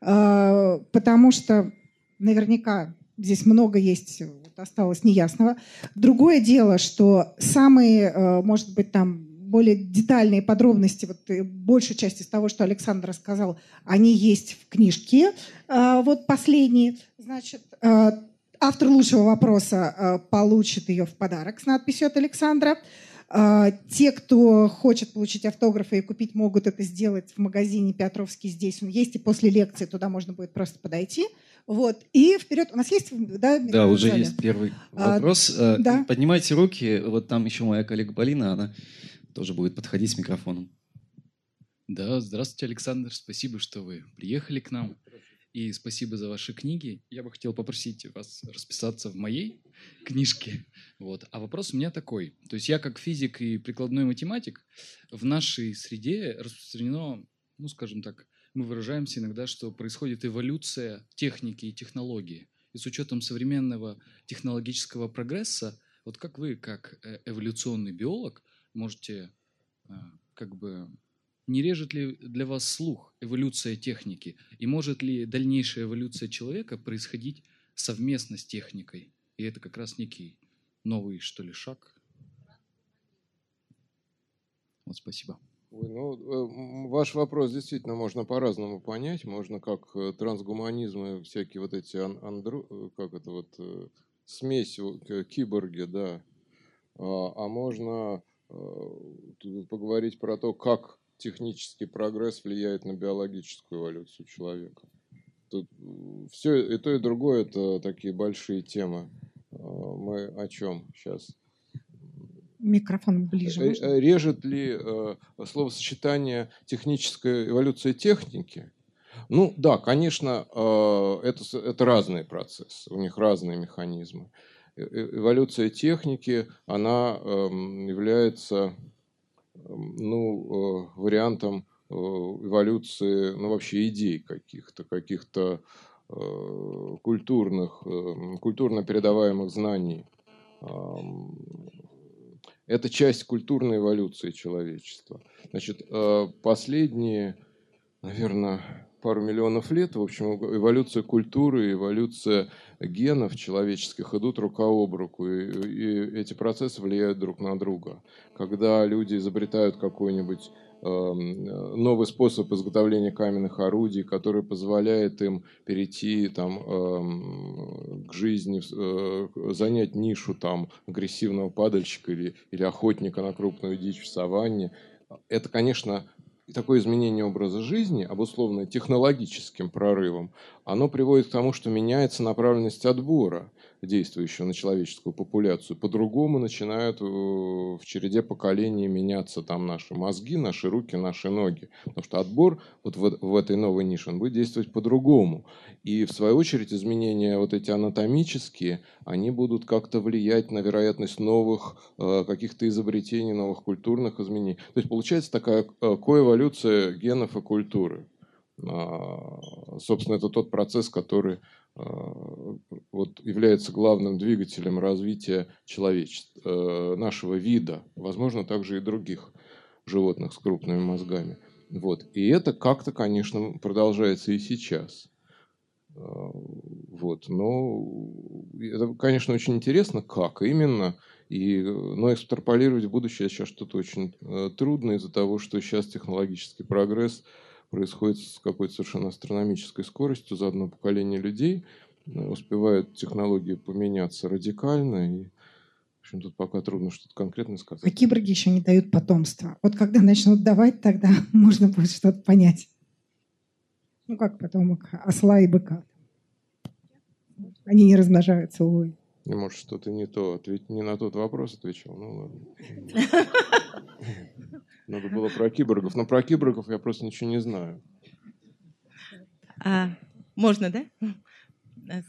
э, потому что наверняка здесь много есть, осталось неясного. Другое дело, что самые, э, может быть, там более детальные подробности, вот э, большая часть из того, что Александр рассказал, они есть в книжке. А, вот последние. Значит, а, автор лучшего вопроса а, получит ее в подарок с надписью от Александра. Те, кто хочет получить автографы и купить, могут это сделать в магазине Петровский здесь. Он есть, и после лекции туда можно будет просто подойти. Вот. И вперед. У нас есть... Да, да уже есть первый вопрос. А, да? Поднимайте руки. Вот там еще моя коллега Полина, она тоже будет подходить с микрофоном. Да, здравствуйте, Александр. Спасибо, что вы приехали к нам. И спасибо за ваши книги. Я бы хотел попросить вас расписаться в моей книжке. Вот. А вопрос у меня такой. То есть я как физик и прикладной математик в нашей среде распространено, ну, скажем так, мы выражаемся иногда, что происходит эволюция техники и технологии. И с учетом современного технологического прогресса, вот как вы, как э, эволюционный биолог, можете а, как бы не режет ли для вас слух эволюция техники? И может ли дальнейшая эволюция человека происходить совместно с техникой? И это как раз некий новый, что ли, шаг? Вот спасибо. Ой, ну, э, ваш вопрос действительно можно по-разному понять. Можно как э, трансгуманизм и всякие вот эти андру, э, как это вот смесь киборги, да. А, а можно Э, поговорить про то, как технический прогресс влияет на биологическую эволюцию человека. Тут все и то, и другое – это такие большие темы. Э, мы о чем сейчас? Микрофон ближе. Можно? Режет ли э, словосочетание техническая эволюция техники? Ну да, конечно, э, это, это разные процессы, у них разные механизмы. Э, э, эволюция техники, она эм, является эм, ну, э, вариантом эволюции, ну, вообще идей каких-то, каких-то культурных, культурно передаваемых знаний. Это часть культурной эволюции человечества. Значит, последние, наверное, пару миллионов лет, в общем, эволюция культуры, эволюция генов человеческих идут рука об руку, и, и эти процессы влияют друг на друга. Когда люди изобретают какой-нибудь эм, новый способ изготовления каменных орудий, который позволяет им перейти там, эм, к жизни, э, занять нишу там, агрессивного падальщика или, или охотника на крупную дичь в саванне. Это, конечно, такое изменение образа жизни, обусловленное технологическим прорывом, оно приводит к тому, что меняется направленность отбора действующего на человеческую популяцию. По-другому начинают э, в череде поколений меняться там наши мозги, наши руки, наши ноги. Потому что отбор вот в, в этой новой нише, он будет действовать по-другому. И в свою очередь изменения вот эти анатомические, они будут как-то влиять на вероятность новых э, каких-то изобретений, новых культурных изменений. То есть получается такая э, коэволюция генов и культуры. А, собственно, это тот процесс, который вот, является главным двигателем развития человечества, э, нашего вида, возможно, также и других животных с крупными мозгами. Вот. И это как-то, конечно, продолжается и сейчас. А, вот. Но это, конечно, очень интересно, как именно. И, но экстраполировать в будущее сейчас что-то очень э, трудно из-за того, что сейчас технологический прогресс – происходит с какой-то совершенно астрономической скоростью за одно поколение людей. Э, успевают технологии поменяться радикально, и в общем, тут пока трудно что-то конкретно сказать. А киборги еще не дают потомства. Вот когда начнут давать, тогда можно будет что-то понять. Ну, как потомок осла и быка. Они не размножаются, увы. И, может, что-то не то, ответь, не на тот вопрос отвечал. Ну, ладно. Надо было про киборгов. Но про киборгов я просто ничего не знаю. А, можно, да?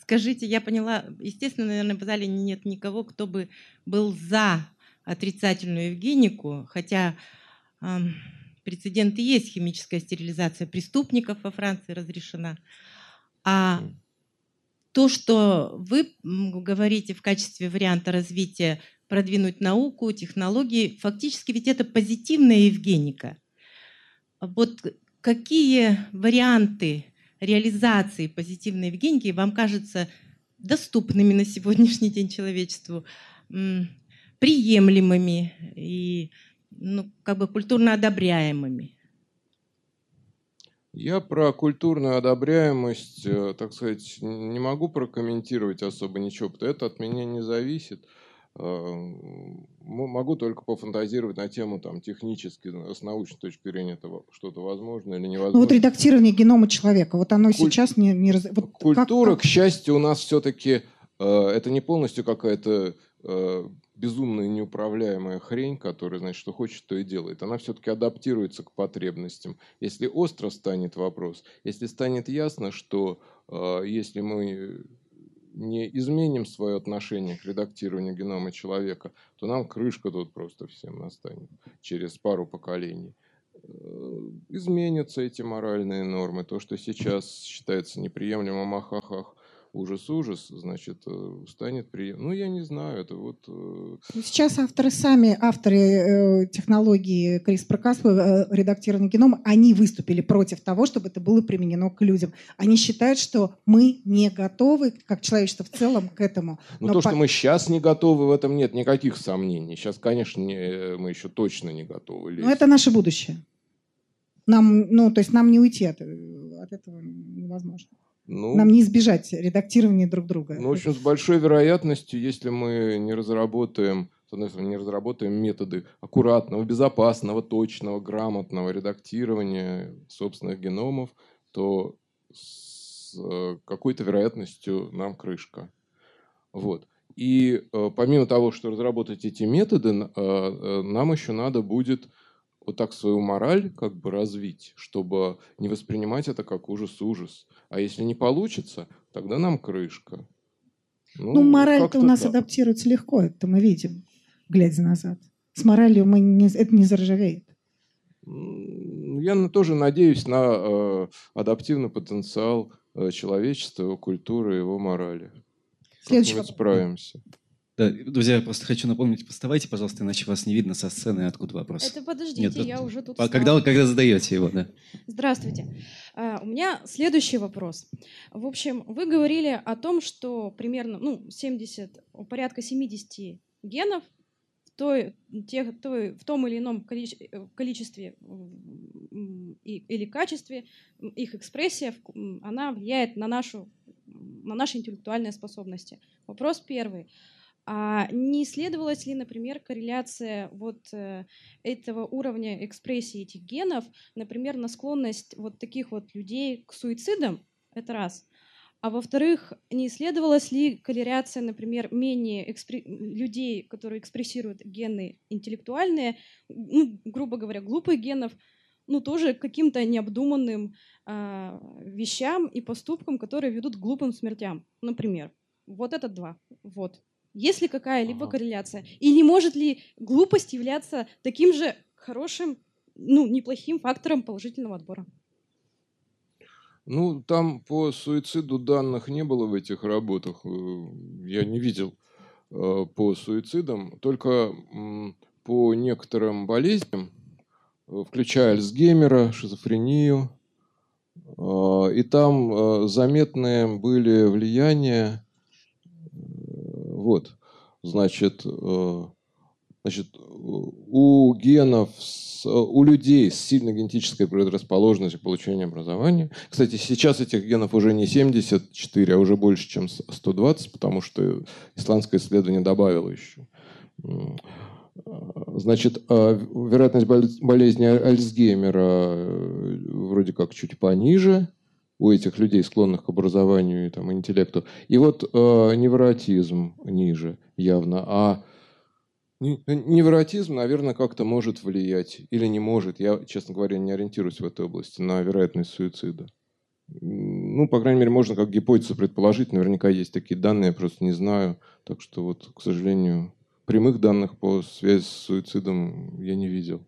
Скажите, я поняла, естественно, наверное, в зале нет никого, кто бы был за отрицательную Евгенику, хотя э, прецеденты есть, химическая стерилизация преступников во Франции разрешена. А то, что вы говорите в качестве варианта развития продвинуть науку, технологии. Фактически ведь это позитивная Евгеника. Вот какие варианты реализации позитивной Евгеники вам кажутся доступными на сегодняшний день человечеству, приемлемыми и ну, как бы культурно одобряемыми? Я про культурную одобряемость, э, так сказать, не могу прокомментировать особо ничего, потому что это от меня не зависит. Могу только пофантазировать на тему там, технически, с научной точки зрения, это что-то возможно или невозможно. Ну, вот редактирование генома человека, вот оно Куль... сейчас не... не раз... вот Культура, как, как... к счастью, у нас все-таки э, это не полностью какая-то э, безумная неуправляемая хрень, которая, значит, что хочет, то и делает. Она все-таки адаптируется к потребностям. Если остро станет вопрос, если станет ясно, что э, если мы не изменим свое отношение к редактированию генома человека, то нам крышка тут просто всем настанет через пару поколений. Э, изменятся эти моральные нормы. То, что сейчас считается неприемлемым, ахахах, ужас-ужас, значит, э, станет при... Ну, я не знаю, это вот... Э, ну, сейчас авторы сами, авторы э, технологии CRISPR-Cas, редактирования генома, они выступили против того, чтобы это было применено к людям. Они считают, что мы не готовы, как человечество в целом, к этому. Ну, Но то, по... что мы сейчас не готовы, в этом нет никаких сомнений. Сейчас, конечно, не, мы еще точно не готовы. Лезть. Но это наше будущее. Нам, ну, то есть нам не уйти от, от этого невозможно. Ну, Нам не избежать редактирования друг друга. Ну, в общем, с большой вероятностью, если мы не разработаем, с одной стороны, не разработаем методы аккуратного, безопасного, точного, грамотного редактирования собственных геномов, то с э, какой-то вероятностью нам крышка. Вот. И э, помимо того, что разработать эти методы, э, э, нам еще надо будет вот так свою мораль как бы развить, чтобы не воспринимать это как ужас-ужас. А если не получится, тогда нам крышка. Ну, ну мораль-то у нас да. адаптируется легко, это мы видим, глядя назад. С моралью мы не, это не заржавеет. Я тоже надеюсь на э, адаптивный потенциал э, человечества, его культуры, его морали. Следующий Как-нибудь справимся. Да, друзья, я просто хочу напомнить, поставайте, пожалуйста, иначе вас не видно со сцены, откуда вопрос. Это подождите, Нет, я вот, уже тут а когда, когда задаете его, да. Здравствуйте. Uh, у меня следующий вопрос. В общем, вы говорили о том, что примерно ну, 70, порядка 70 генов в, той, тех, той, в том или ином количестве или качестве, их экспрессия, она влияет на, нашу, на наши интеллектуальные способности. Вопрос первый. А не исследовалась ли, например, корреляция вот э, этого уровня экспрессии этих генов, например, на склонность вот таких вот людей к суицидам? Это раз. А во-вторых, не исследовалась ли корреляция, например, менее экспре... людей, которые экспрессируют гены интеллектуальные, ну, грубо говоря, глупых генов, ну, тоже каким-то необдуманным э, вещам и поступкам, которые ведут к глупым смертям, например. Вот это два. Вот. Есть ли какая-либо ага. корреляция? И не может ли глупость являться таким же хорошим, ну, неплохим фактором положительного отбора? Ну, там по суициду данных не было в этих работах. Э, я не видел э, по суицидам. Только по некоторым болезням, э, включая Альцгеймера, шизофрению. И там заметные были влияния вот, значит, э, значит, у генов, у людей с сильной генетической предрасположенностью к получению образования. Кстати, сейчас этих генов уже не 74, а уже больше, чем 120, потому что исландское исследование добавило еще. Значит, а вероятность болезни Альцгеймера э, вроде как чуть пониже, у этих людей, склонных к образованию и там, интеллекту. И вот э, невротизм ниже явно. А невротизм, наверное, как-то может влиять или не может. Я, честно говоря, не ориентируюсь в этой области на вероятность суицида. Ну, по крайней мере, можно как гипотезу предположить. Наверняка есть такие данные, я просто не знаю. Так что вот, к сожалению, прямых данных по связи с суицидом я не видел.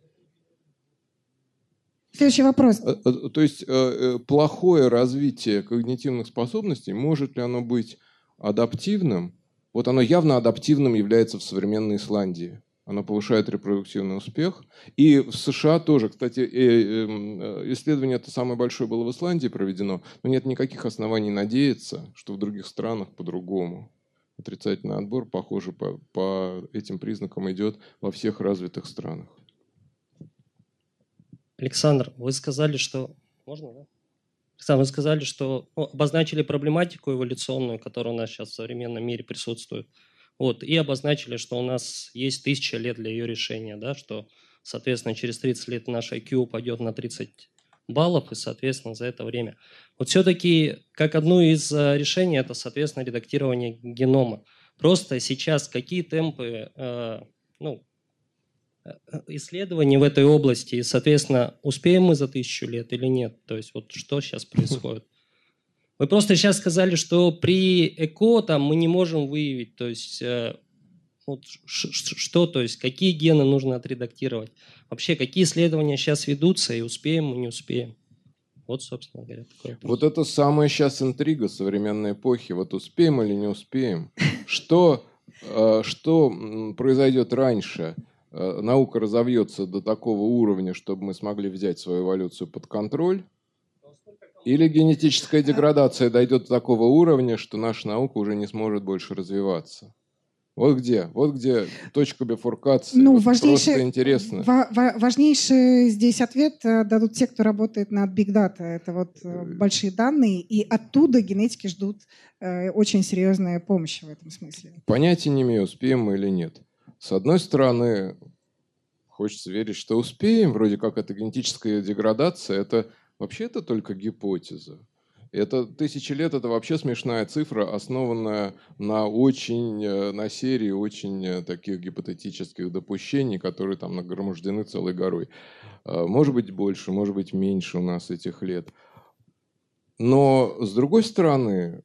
Следующий вопрос. Э, э, то есть э, плохое развитие когнитивных способностей, может ли оно быть адаптивным? Вот оно явно адаптивным является в современной Исландии. Оно повышает репродуктивный успех. И в США тоже, кстати, исследование это самое большое было в Исландии проведено, но нет никаких оснований надеяться, что в других странах по-другому. Отрицательный отбор, похоже, по, по этим признакам идет во всех развитых странах. Александр, вы сказали, что... Можно, да? Александр, вы сказали, что ну, обозначили проблематику эволюционную, которая у нас сейчас в современном мире присутствует. Вот, и обозначили, что у нас есть тысяча лет для ее решения, да, что, соответственно, через 30 лет наш IQ упадет на 30 баллов, и, соответственно, за это время. Вот все-таки, как одно из э, решений, это, соответственно, редактирование генома. Просто сейчас какие темпы, э, ну, исследований в этой области, и, соответственно, успеем мы за тысячу лет или нет? То есть вот что сейчас происходит? Вы просто сейчас сказали, что при ЭКО там мы не можем выявить, то есть э, вот, что, то есть какие гены нужно отредактировать. Вообще, какие исследования сейчас ведутся, и успеем мы, не успеем. Вот, собственно говоря, такой Вот это самая сейчас интрига современной эпохи. Вот успеем или не успеем? Что, э, что произойдет раньше? Э, наука разовьется до такого уровня, чтобы мы смогли взять свою эволюцию под контроль, или генетическая деградация дойдет до такого уровня, что наша наука уже не сможет больше развиваться. Вот где, вот где точка бифуркации. Ну, вот важнейший, просто интересно. важнейший здесь ответ э, дадут те, кто работает над Big Data. Это вот э, большие данные, и оттуда генетики ждут очень серьезная помощь в этом смысле. Понятия не имею, успеем мы или нет. С одной стороны, хочется верить, что успеем, вроде как это генетическая деградация, это вообще это только гипотеза. Это тысячи лет, это вообще смешная цифра, основанная на очень, э, на серии очень э, таких гипотетических допущений, которые там нагромождены целой горой. Э, может быть больше, может быть меньше у нас этих лет. Но с другой стороны,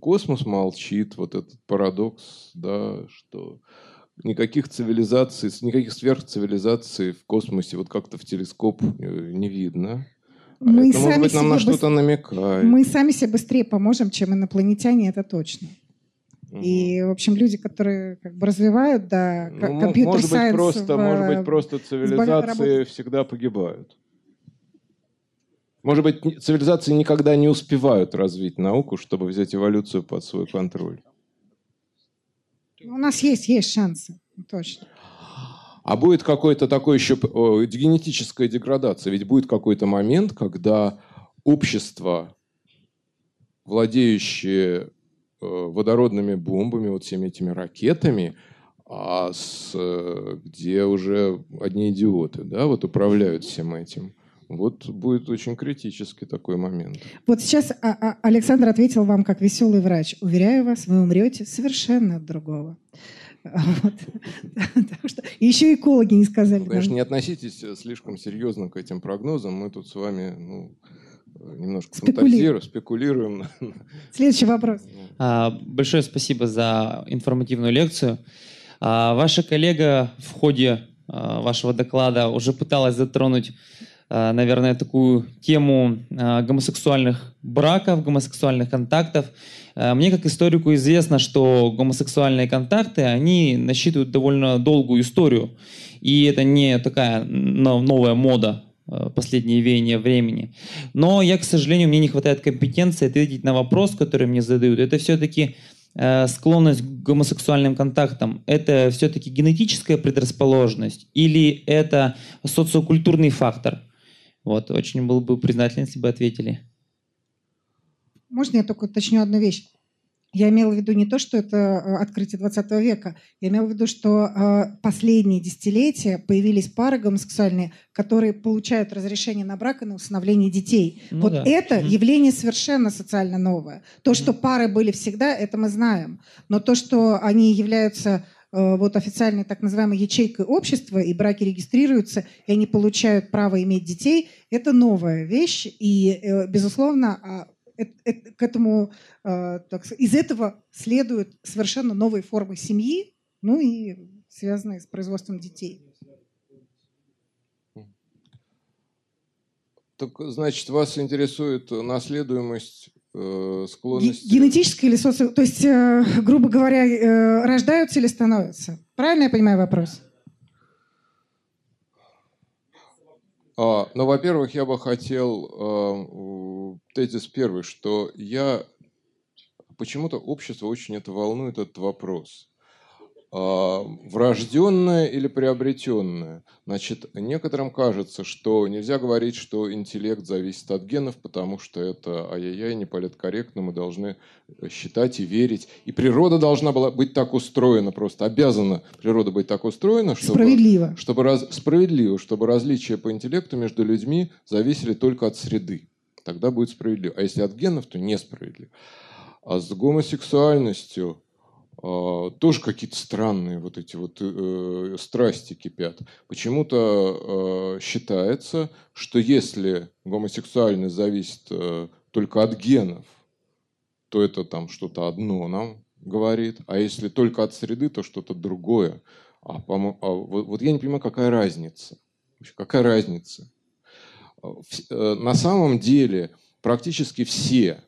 космос молчит, вот этот парадокс, да, что никаких цивилизаций, никаких сверхцивилизаций в космосе вот как-то в телескоп э, не видно. Мы это, сами может быть, нам на что-то намекает. Мы сами себе быстрее поможем, чем инопланетяне, это точно. Угу. И, в общем, люди, которые как бы развивают, да, ну, компьютер может быть, просто, в, может быть, просто цивилизации всегда погибают. Может быть, цивилизации никогда не успевают развить науку, чтобы взять эволюцию под свой контроль. У нас есть, есть шансы, точно. А будет какой-то такой еще генетическая деградация. Ведь будет какой-то момент, когда общество, владеющее э, водородными бомбами, вот всеми этими ракетами, а с, э, где уже одни идиоты да, вот управляют всем этим. Вот будет очень критический такой момент. Вот сейчас а, а, Александр ответил вам как веселый врач. Уверяю вас, вы умрете совершенно от другого. Вот. что еще экологи не сказали. Конечно, не относитесь слишком серьезно к этим прогнозам. Мы тут с вами ну, немножко фантазируем, спекулируем. Следующий вопрос. А, большое спасибо за информативную лекцию. Ваша коллега в ходе вашего доклада уже пыталась затронуть Э, наверное, такую тему э, гомосексуальных браков, гомосексуальных контактов. Э, мне как историку известно, что гомосексуальные контакты, они насчитывают довольно долгую историю. И это не такая новая мода последние веяния времени. Но я, к сожалению, мне не хватает компетенции ответить на вопрос, который мне задают. Это все-таки склонность к гомосексуальным контактам, это все-таки генетическая предрасположенность или это социокультурный фактор? Вот, очень был бы признателен, если бы ответили. Можно я только уточню одну вещь? Я имела в виду не то, что это э, открытие 20 века. Я имела в виду, что э, последние десятилетия появились пары гомосексуальные, которые получают разрешение на брак и на усыновление детей. Ну, вот да. это mm явление совершенно социально новое. То, mm что пары были всегда, это мы знаем. Но то, что они являются вот официальной так называемой ячейкой общества, и браки регистрируются, и они получают право иметь детей, это новая вещь. И, э, безусловно, а, к этому, э, так, из этого следуют совершенно новые формы семьи, ну и связанные с производством детей. Так, значит, вас интересует наследуемость э, склонности... Генетическая или соци... То есть, э, грубо говоря, э, рождаются или становятся? Правильно я понимаю вопрос? А, ну, во-первых, я бы хотел э, тезис первый, что я почему-то общество очень это волнует этот вопрос. А, врожденное или приобретенное. Значит, некоторым кажется, что нельзя говорить, что интеллект зависит от генов, потому что это ай-яй-яй, не политкорректно, мы должны считать и верить. И природа должна была быть так устроена, просто обязана природа быть так устроена, чтобы... Справедливо. Чтобы раз, справедливо, чтобы различия по интеллекту между людьми зависели только от среды. Тогда будет справедливо. А если от генов, то несправедливо. А с гомосексуальностью тоже какие-то странные вот эти вот э, страсти кипят. Почему-то э, считается, что если гомосексуальность зависит э, только от генов, то это там что-то одно нам говорит, а если только от среды, то что-то другое. А, а вот, вот я не понимаю, какая разница. Какая разница? Э, на самом деле практически все,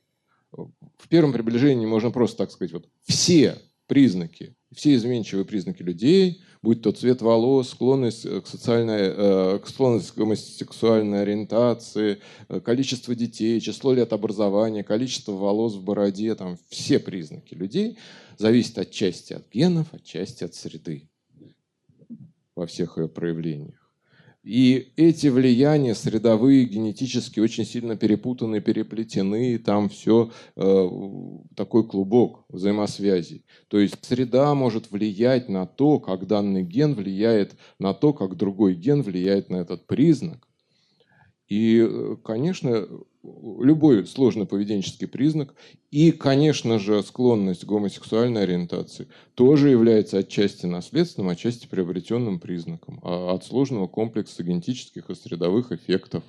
в первом приближении можно просто так сказать, вот все признаки, все изменчивые признаки людей, будь то цвет волос, склонность к, социальной, э, к склонность к гомосексуальной ориентации, э, количество детей, число лет образования, количество волос в бороде, там все признаки людей зависят отчасти от генов, отчасти от среды во всех ее проявлениях. И эти влияния средовые, генетически очень сильно перепутаны, переплетены, там все э, такой клубок взаимосвязей. То есть среда может влиять на то, как данный ген влияет на то, как другой ген влияет на этот признак. И, э, конечно, любой сложный поведенческий признак и, конечно же, склонность к гомосексуальной ориентации тоже является отчасти наследственным, отчасти приобретенным признаком а от сложного комплекса генетических и средовых эффектов.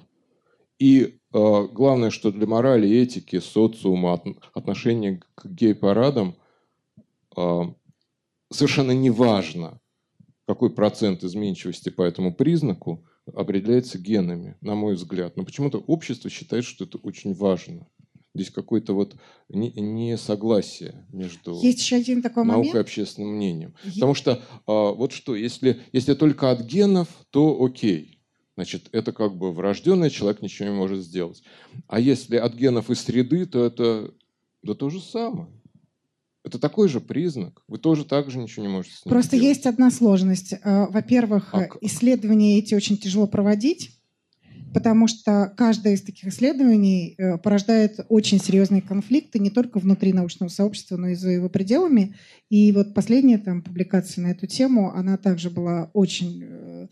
И э, главное, что для морали, этики, социума, от, отношения к гей-парадам э, совершенно не важно, какой процент изменчивости по этому признаку – определяется генами, на мой взгляд. Но почему-то общество считает, что это очень важно. Здесь какое-то вот несогласие между Есть еще один такой наукой момент. и общественным мнением. Есть. Потому что а, вот что, если, если только от генов, то окей. Значит, это как бы врожденный, человек ничего не может сделать. А если от генов и среды, то это да то же самое. Это такой же признак. Вы тоже так же ничего не можете с ним Просто сделать. есть одна сложность. Э, во-первых, а исследования эти очень тяжело проводить, потому что каждое из таких исследований э, порождает очень серьезные конфликты не только внутри научного сообщества, но и за его пределами. И вот последняя там, публикация на эту тему, она также была очень э,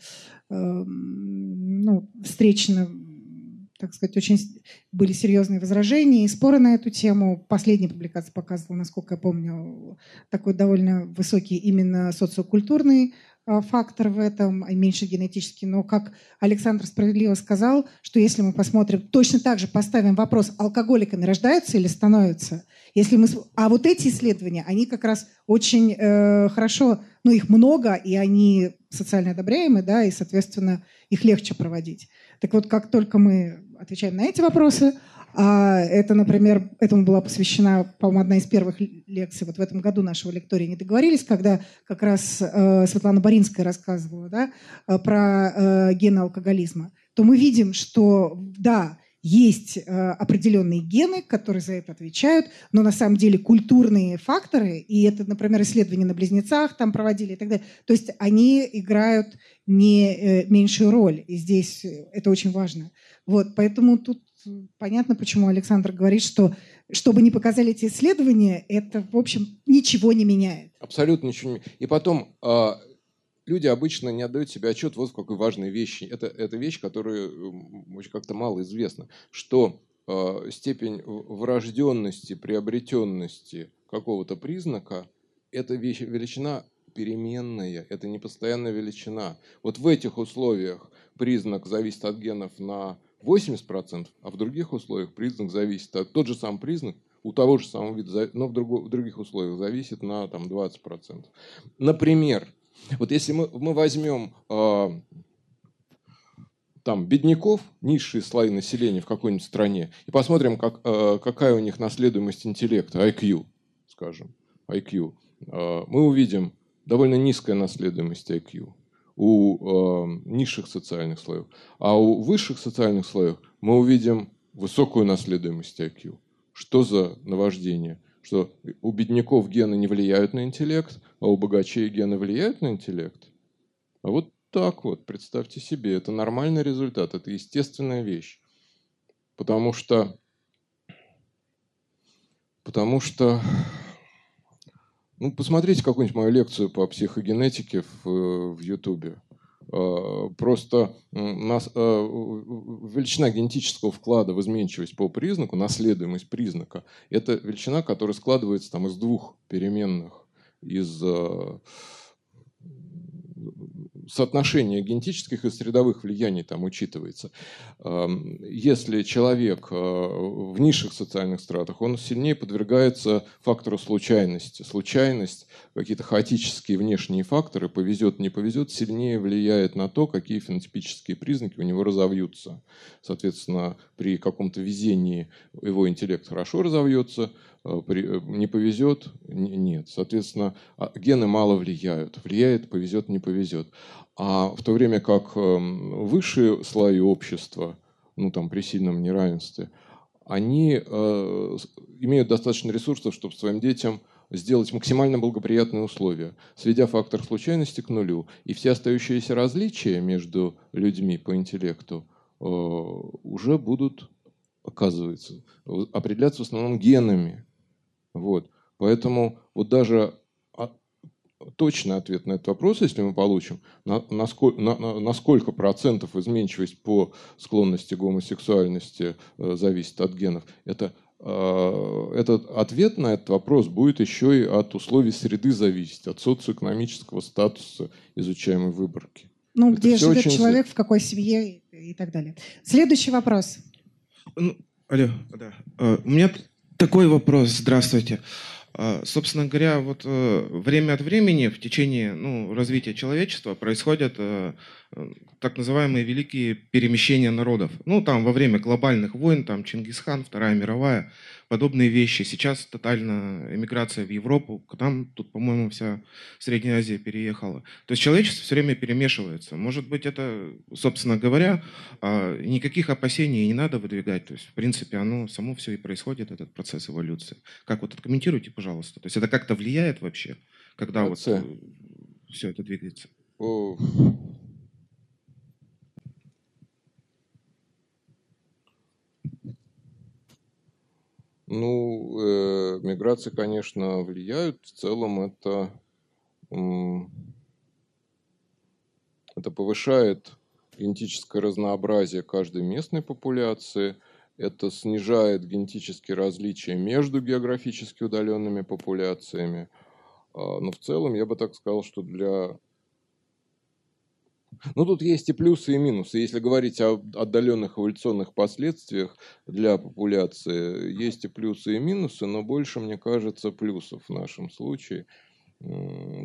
эм, ну, встречена так сказать, очень были серьезные возражения и споры на эту тему. Последняя публикация показывала, насколько я помню, такой довольно высокий именно социокультурный а, фактор в этом, а меньше генетический. Но, как Александр справедливо сказал, что если мы посмотрим, точно так же поставим вопрос, алкоголиками рождаются или становятся, если мы... А вот эти исследования, они как раз очень э, хорошо, ну, их много, и они социально одобряемы, да, и, соответственно, их легче проводить. Так вот, как только мы отвечаем на эти вопросы, а это, например, этому была посвящена, по-моему, одна из первых лекций вот в этом году нашего лектория «Не договорились», когда как раз э, Светлана Боринская рассказывала да, э, про э, гены алкоголизма, то мы видим, что, да, есть э, определенные гены, которые за это отвечают, но на самом деле культурные факторы, и это, например, исследования на близнецах там проводили и так далее, то есть они играют не э, меньшую роль, и здесь это очень важно. Вот, поэтому тут понятно, почему Александр говорит, что чтобы не показали эти исследования, это, в общем, ничего не меняет. Абсолютно ничего не меняет. И потом, а, люди обычно не отдают себе отчет вот в какой важной вещи. Это, это вещь, которая очень как-то мало известна, что э, степень врожденности, приобретенности какого-то признака – это вещь, величина переменная, это не постоянная величина. Вот в этих условиях признак зависит от генов на 80%, а в других условиях признак зависит от... Тот же самый признак у того же самого вида, но в, друг, в других условиях зависит на там, 20%. Например, вот если мы, мы возьмем э, там бедняков, низшие слои населения в какой-нибудь стране, и посмотрим, как, э, какая у них наследуемость интеллекта, IQ, скажем, IQ, э, мы увидим довольно низкая наследуемость IQ у э, низших социальных слоев. А у высших социальных слоев мы увидим высокую наследуемость IQ. Что за наваждение? Что у бедняков гены не влияют на интеллект, а у богачей гены влияют на интеллект? А вот так вот, представьте себе, это нормальный результат, это естественная вещь. Потому что, потому что ну, посмотрите какую-нибудь мою лекцию по психогенетике в, в Ютубе. А, просто нас, а, величина генетического вклада в изменчивость по признаку, наследуемость признака, это величина, которая складывается там, из двух переменных, из а, соотношение генетических и средовых влияний там учитывается. Если человек э, в низших социальных стратах, он сильнее подвергается фактору случайности. Случайность, какие-то хаотические внешние факторы, повезет, не повезет, сильнее влияет на то, какие фенотипические признаки у него разовьются. Соответственно, при каком-то везении его интеллект хорошо разовьется, не повезет, нет. Соответственно, а, гены мало влияют. Влияет, повезет, не повезет. А в то время как эм, высшие слои общества, ну там при сильном неравенстве, они э, имеют достаточно ресурсов, чтобы своим детям сделать максимально благоприятные условия, сведя фактор случайности к нулю. И все остающиеся различия между людьми по интеллекту э, уже будут, оказывается, определяться в основном генами. Поэтому вот даже точный ответ на этот вопрос, если мы получим, на, на, сколь, на, на, на сколько процентов изменчивость по склонности гомосексуальности э, зависит от генов, это, э, этот ответ на этот вопрос будет еще и от условий среды зависеть, от социоэкономического статуса изучаемой выборки. Ну, это где живет очень... человек, в какой семье и так далее. Следующий вопрос. Ну, алло, да. Uh, у меня такой вопрос. Здравствуйте. А, собственно говоря, вот э, время от времени в течение ну, развития человечества происходят э, так называемые великие перемещения народов. Ну, там во время глобальных войн, там Чингисхан, Вторая мировая, подобные вещи. Сейчас тотальная эмиграция в Европу, к нам тут, по-моему, вся Средняя Азия переехала. То есть человечество все время перемешивается. Может быть, это, собственно говоря, а, никаких опасений не надо выдвигать. То есть, в принципе, оно само все и происходит, этот процесс эволюции. Как вот откомментируйте, пожалуйста. То есть это как-то влияет вообще, когда вот э, все это двигается? Ну, э, миграции, конечно, влияют. В целом это, это повышает генетическое разнообразие каждой местной популяции. Это снижает генетические различия между географически удаленными популяциями. А, но в целом я бы так сказал, что для ну, тут есть и плюсы, и минусы. Если говорить о отдаленных эволюционных последствиях для популяции, есть и плюсы, и минусы, но больше, мне кажется, плюсов в нашем случае.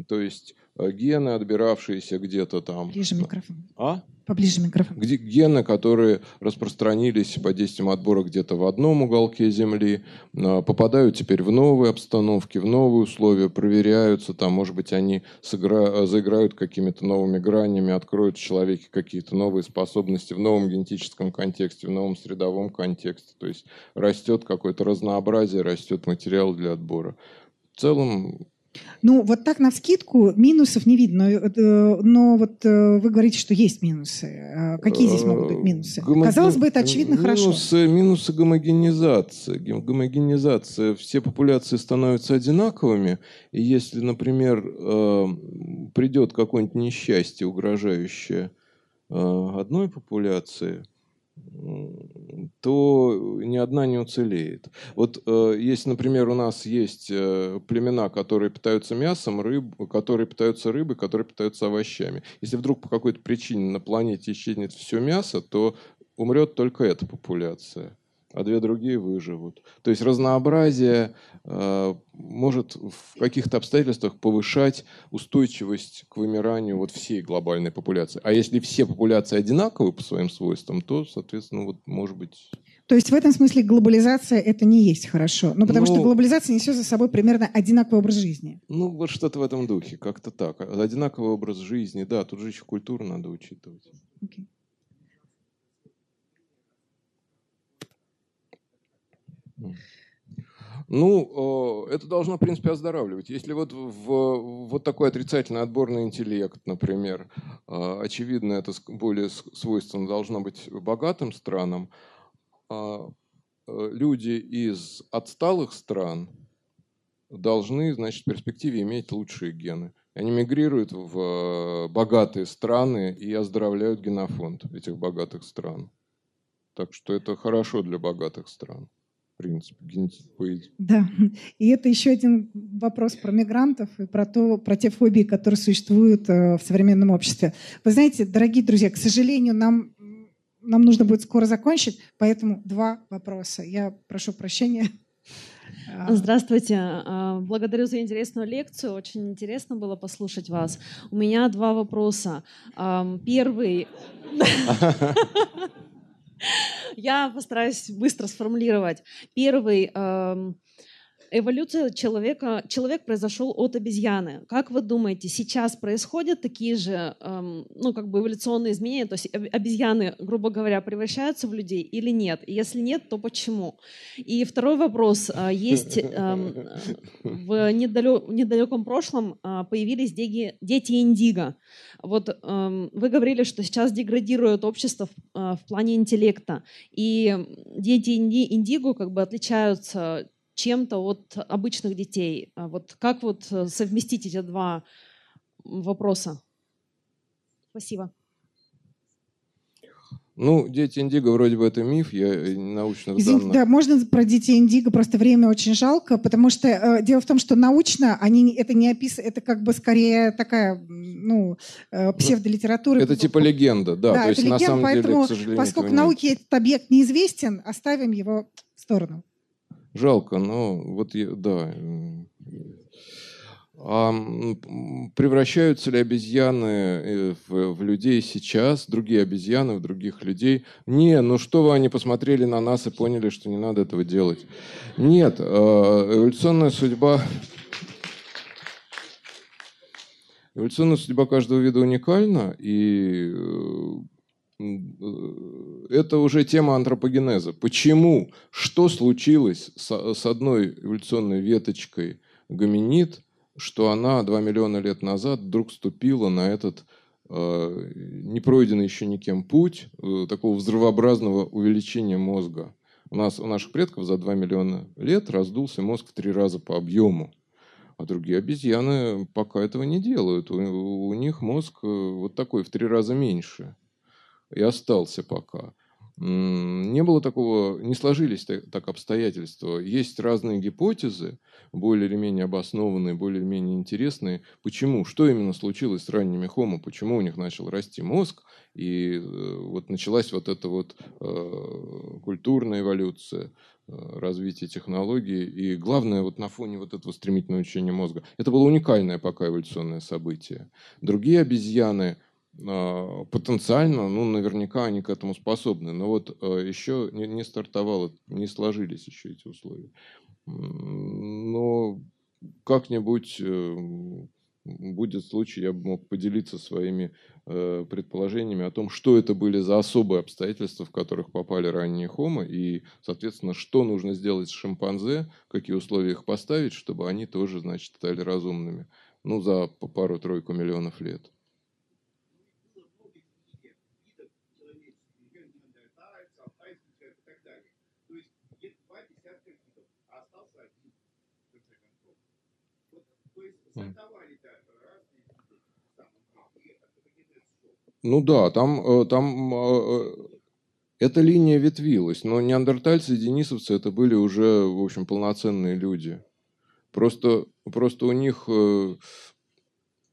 То есть э, гены, отбиравшиеся где-то там... Ближе микрофон. А? Поближе микрофон. Где гены, которые распространились под действием отбора где-то в одном уголке Земли, а, попадают теперь в новые обстановки, в новые условия, проверяются, там, может быть, они сыгра... заиграют какими-то новыми гранями, откроют в человеке какие-то новые способности в новом генетическом контексте, в новом средовом контексте. То есть растет какое-то разнообразие, растет материал для отбора. В целом ну, вот так на вскидку минусов не видно. Э, но вот э, вы говорите, что есть минусы. Какие здесь могут быть минусы? Гомоген... Казалось бы, это очевидно минусы, хорошо. Минусы гомогенизации. Гомогенизация. Все популяции становятся одинаковыми. И если, например, э, придет какое-нибудь несчастье, угрожающее одной популяции – то ни одна не уцелеет. Вот э, если, например, у нас есть э, племена, которые питаются мясом, рыб, которые питаются рыбой, которые питаются овощами. Если вдруг по какой-то причине на планете исчезнет все мясо, то умрет только эта популяция а две другие выживут. То есть разнообразие э, может в каких-то обстоятельствах повышать устойчивость к вымиранию вот всей глобальной популяции. А если все популяции одинаковы по своим свойствам, то, соответственно, вот может быть... То есть в этом смысле глобализация это не есть хорошо. Ну, потому ну, что глобализация несет за собой примерно одинаковый образ жизни. Ну, вот что-то в этом духе, как-то так. Одинаковый образ жизни, да, тут же еще культуру надо учитывать. Okay. Ну, это должно, в принципе, оздоравливать. Если вот в вот такой отрицательный отборный интеллект, например, а, очевидно, это более свойственно должно быть богатым странам, а, э, люди из отсталых стран должны, значит, в перспективе иметь лучшие гены. Они мигрируют в богатые страны и оздоровляют генофонд этих богатых стран. Так что это хорошо для богатых стран принципе, генетической Да, и это еще один вопрос про мигрантов и про, то, про те фобии, которые существуют э, в современном обществе. Вы знаете, дорогие друзья, к сожалению, нам, нам нужно будет скоро закончить, поэтому два вопроса. Я прошу прощения. А. Здравствуйте. А, благодарю за интересную лекцию. Очень интересно было послушать вас. У меня два вопроса. Первый... Я постараюсь быстро сформулировать. Первый эм, эволюция человека, человек произошел от обезьяны. Как вы думаете, сейчас происходят такие же, эм, ну, как бы эволюционные изменения? То есть обезьяны, грубо говоря, превращаются в людей или нет? И если нет, то почему? И второй вопрос. Э, есть эм, в недалеком прошлом э, появились дети, дети индиго. Вот эм, вы говорили, что сейчас деградирует общество в, э, в плане интеллекта. И дети инди, индиго как бы отличаются чем-то от обычных детей. А вот как вот э, совместить эти два вопроса? Спасибо. Ну, дети Индиго вроде бы это миф, я э, научных Извините. Да, можно про детей Индиго, просто время очень жалко, потому что э, дело в том, что научно они это не описано, это как бы скорее такая, ну, э, псевдолитература. Это типа легенда, да, да то есть легенда, на самом поэтому, деле, к сожалению, поскольку науке этот объект неизвестен, оставим его в сторону. Жалко, но вот я, да. А превращаются ли обезьяны э, в, в людей сейчас, другие обезьяны в других людей? Не, ну что вы, они посмотрели на нас и поняли, что не надо этого делать. Нет, а, эволюционная судьба... Эволюционная судьба каждого вида уникальна, и э, это уже тема антропогенеза. Почему? Что случилось с, с одной эволюционной веточкой гоминид – что она 2 миллиона лет назад вдруг ступила на этот э, не пройденный еще никем путь э, такого взрывообразного увеличения мозга. У нас, у наших предков за 2 миллиона лет раздулся мозг в три раза по объему. А другие обезьяны пока этого не делают. У, у них мозг э, вот такой, в три раза меньше. И остался пока не было такого, не сложились так, обстоятельства. Есть разные гипотезы, более или менее обоснованные, более или менее интересные. Почему? Что именно случилось с ранними хомо? Почему у них начал расти мозг? И э, вот началась вот эта вот э, культурная эволюция, э, развитие технологий. И главное, вот на фоне вот этого стремительного учения мозга, это было уникальное пока эволюционное событие. Другие обезьяны, потенциально, ну, наверняка они к этому способны. Но вот а, еще не, стартовало, не сложились еще эти условия. Но как-нибудь э, будет случай, я бы мог поделиться своими э, предположениями о том, что это были за особые обстоятельства, в которых попали ранние хомо, и, соответственно, что нужно сделать с шимпанзе, какие условия их поставить, чтобы они тоже, значит, стали разумными. Ну, за пару-тройку миллионов лет. Ну да, там, э, там э, эта линия ветвилась, но неандертальцы и денисовцы это были уже, в общем, полноценные люди. Просто, просто у них, э,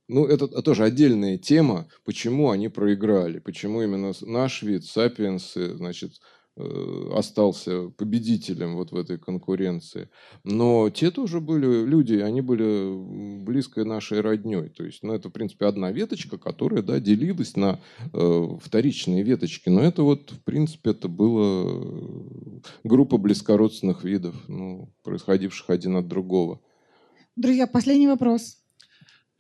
ну это, тоже отдельная тема, почему они проиграли, почему именно наш вид, сапиенсы, значит, Э, остался победителем вот в этой конкуренции. Но те тоже были люди, они были близкой нашей родней. То есть, ну, это, в принципе, одна веточка, которая, да, делилась на э, вторичные веточки. Но это вот, в принципе, это была группа близкородственных видов, ну, происходивших один от другого. Друзья, последний вопрос.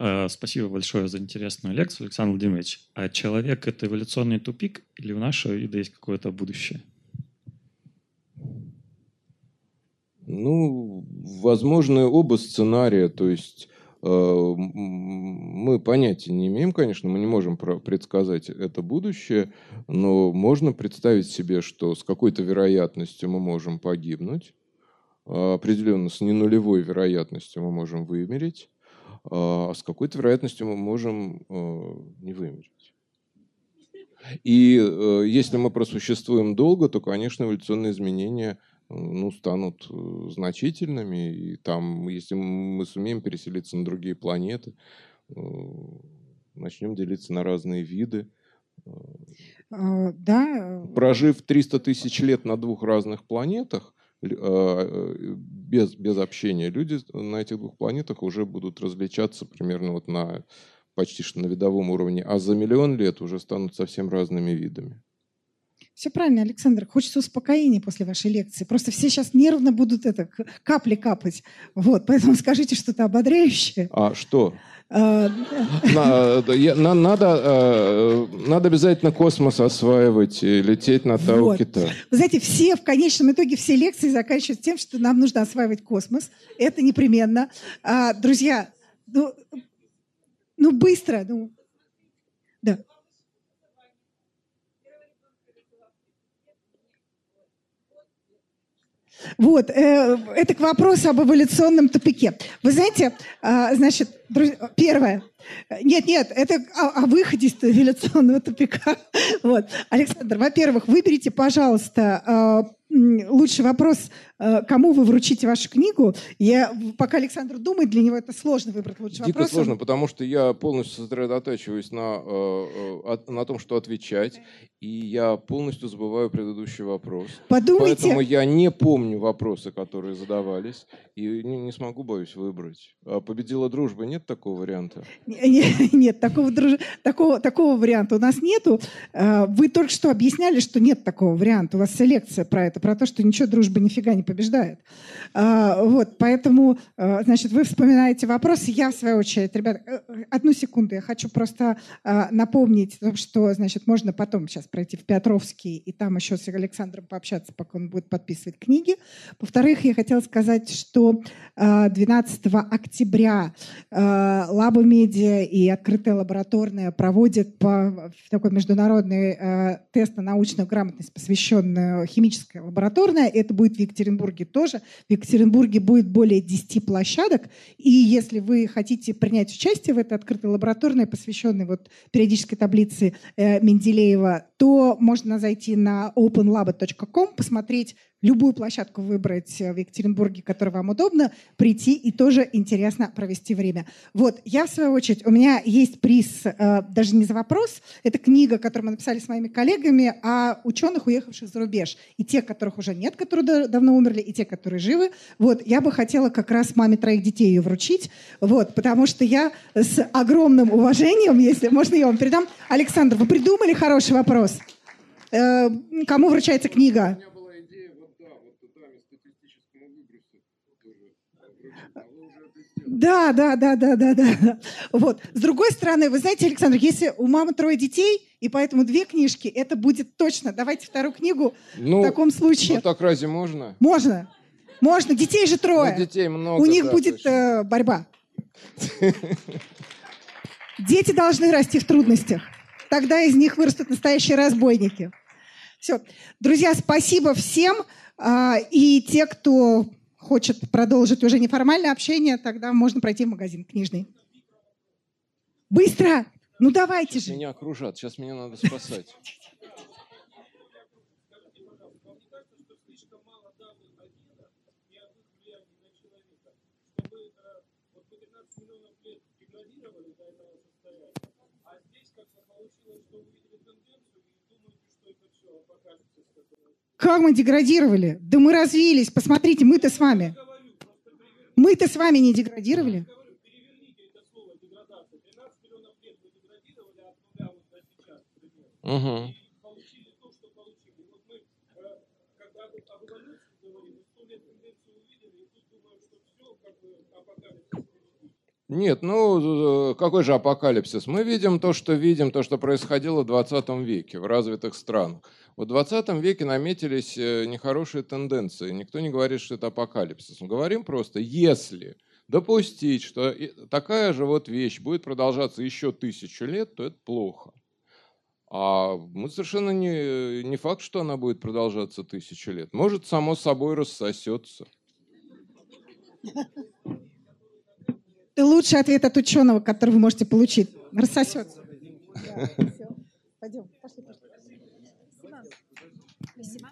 Э, спасибо большое за интересную лекцию, Александр Владимирович. А человек – это эволюционный тупик или у нашего вида есть какое-то будущее? Ну, возможны оба сценария, то есть э, мы понятия не имеем, конечно, мы не можем предсказать это будущее, но можно представить себе, что с какой-то вероятностью мы можем погибнуть, определенно с ненулевой вероятностью мы можем вымереть, а с какой-то вероятностью мы можем э, не вымереть. И э, если мы просуществуем долго, то, конечно, эволюционные изменения – ну, станут э, значительными. И там, если мы сумеем переселиться на другие планеты, э, начнем делиться на разные виды. А, да. Прожив 300 тысяч лет на двух разных планетах, без, без общения, люди на этих двух планетах уже будут различаться примерно вот на почти что на видовом уровне, а за миллион лет уже станут совсем разными видами. Все правильно, Александр. Хочется успокоения после вашей лекции. Просто все сейчас нервно будут это капли капать. Вот, поэтому скажите что-то ободряющее. А что? А, надо, э, надо обязательно космос осваивать и лететь на Таукита. Вот. Вы знаете, все, в конечном итоге, все лекции заканчиваются тем, что нам нужно осваивать космос. Это непременно. А, друзья, ну, ну быстро, ну, Вот, э, это к вопросу об эволюционном тупике. Вы знаете, э, значит, друзья, первое. Нет, нет, это о, о выходе из эволюционного тупика. Вот. Александр, во-первых, выберите, пожалуйста, э, лучший вопрос э, кому вы вручите вашу книгу. Я, пока Александр думает, для него это сложно выбрать лучший Дико вопрос. сложно, потому что я полностью сосредотачиваюсь на, э, э, на том, что отвечать, и я полностью забываю предыдущий вопрос. Подумайте. Поэтому я не помню вопросы, которые задавались, и не, не смогу, боюсь, выбрать. А победила дружба, нет такого варианта? Нет, такого, друж... такого, такого варианта у нас нету. А, вы только что объясняли, что нет такого варианта. У вас селекция про это, про то, что ничего дружба нифига не побеждает. А, вот, поэтому, а, значит, вы вспоминаете вопросы. Я, в свою очередь, ребят, э, одну секунду, я хочу просто напомнить, что, значит, можно потом сейчас пройти в Петровский и там еще с Александром пообщаться, пока он будет подписывать книги. Во-вторых, я хотела сказать, что 12 октября Лаба Медиа и открытая лабораторная проводят по, такой международный э, тест на научную грамотность, посвященную химической лабораторной. Это будет в Екатеринбурге тоже. В Екатеринбурге будет более 10 площадок. И если вы хотите принять участие в этой открытой лабораторной, посвященной вот периодической таблице э, Менделеева, то можно зайти на openlab.com, посмотреть любую площадку выбрать в Екатеринбурге, которая вам удобно, прийти и тоже интересно провести время. Вот, я в свою очередь, у меня есть приз, э, даже не за вопрос, это книга, которую мы написали с моими коллегами о ученых, уехавших за рубеж. И те, которых уже нет, которые давно умерли, и те, которые живы. Вот, я бы хотела как раз маме троих детей ее вручить, вот, потому что я с огромным уважением, если можно, я вам передам. Александр, вы придумали хороший вопрос? Э, кому вручается книга? Да, да, да, да, да, да. Вот. С другой стороны, вы знаете, Александр, если у мамы трое детей, и поэтому две книжки, это будет точно. Давайте вторую книгу ну, в таком случае. Ну так разве можно? Можно. Можно. Детей же трое. Ну, детей много. У них да, будет э, борьба. Дети должны расти в трудностях. Тогда из них вырастут настоящие разбойники. Все. Друзья, спасибо всем. А, и те, кто хочет продолжить уже неформальное общение, тогда можно пройти в магазин книжный. Быстро! Ну давайте же. Меня окружат, сейчас меня надо спасать. Как мы деградировали? Да мы развились. Посмотрите, мы-то с вами. Мы-то с вами не деградировали. Угу. Нет, ну какой же апокалипсис? Мы видим то, что видим, то, что происходило в 20 веке в развитых странах. В 20 веке наметились э, нехорошие тенденции. Никто не говорит, что это апокалипсис. Мы говорим просто, если допустить, что такая же вот вещь будет продолжаться еще тысячу лет, то это плохо. А мы совершенно не, не факт, что она будет продолжаться тысячу лет. Может, само собой рассосется. Это лучший ответ от ученого, который вы можете получить. Рассосется. Пойдем, пошли, пошли. Спасибо.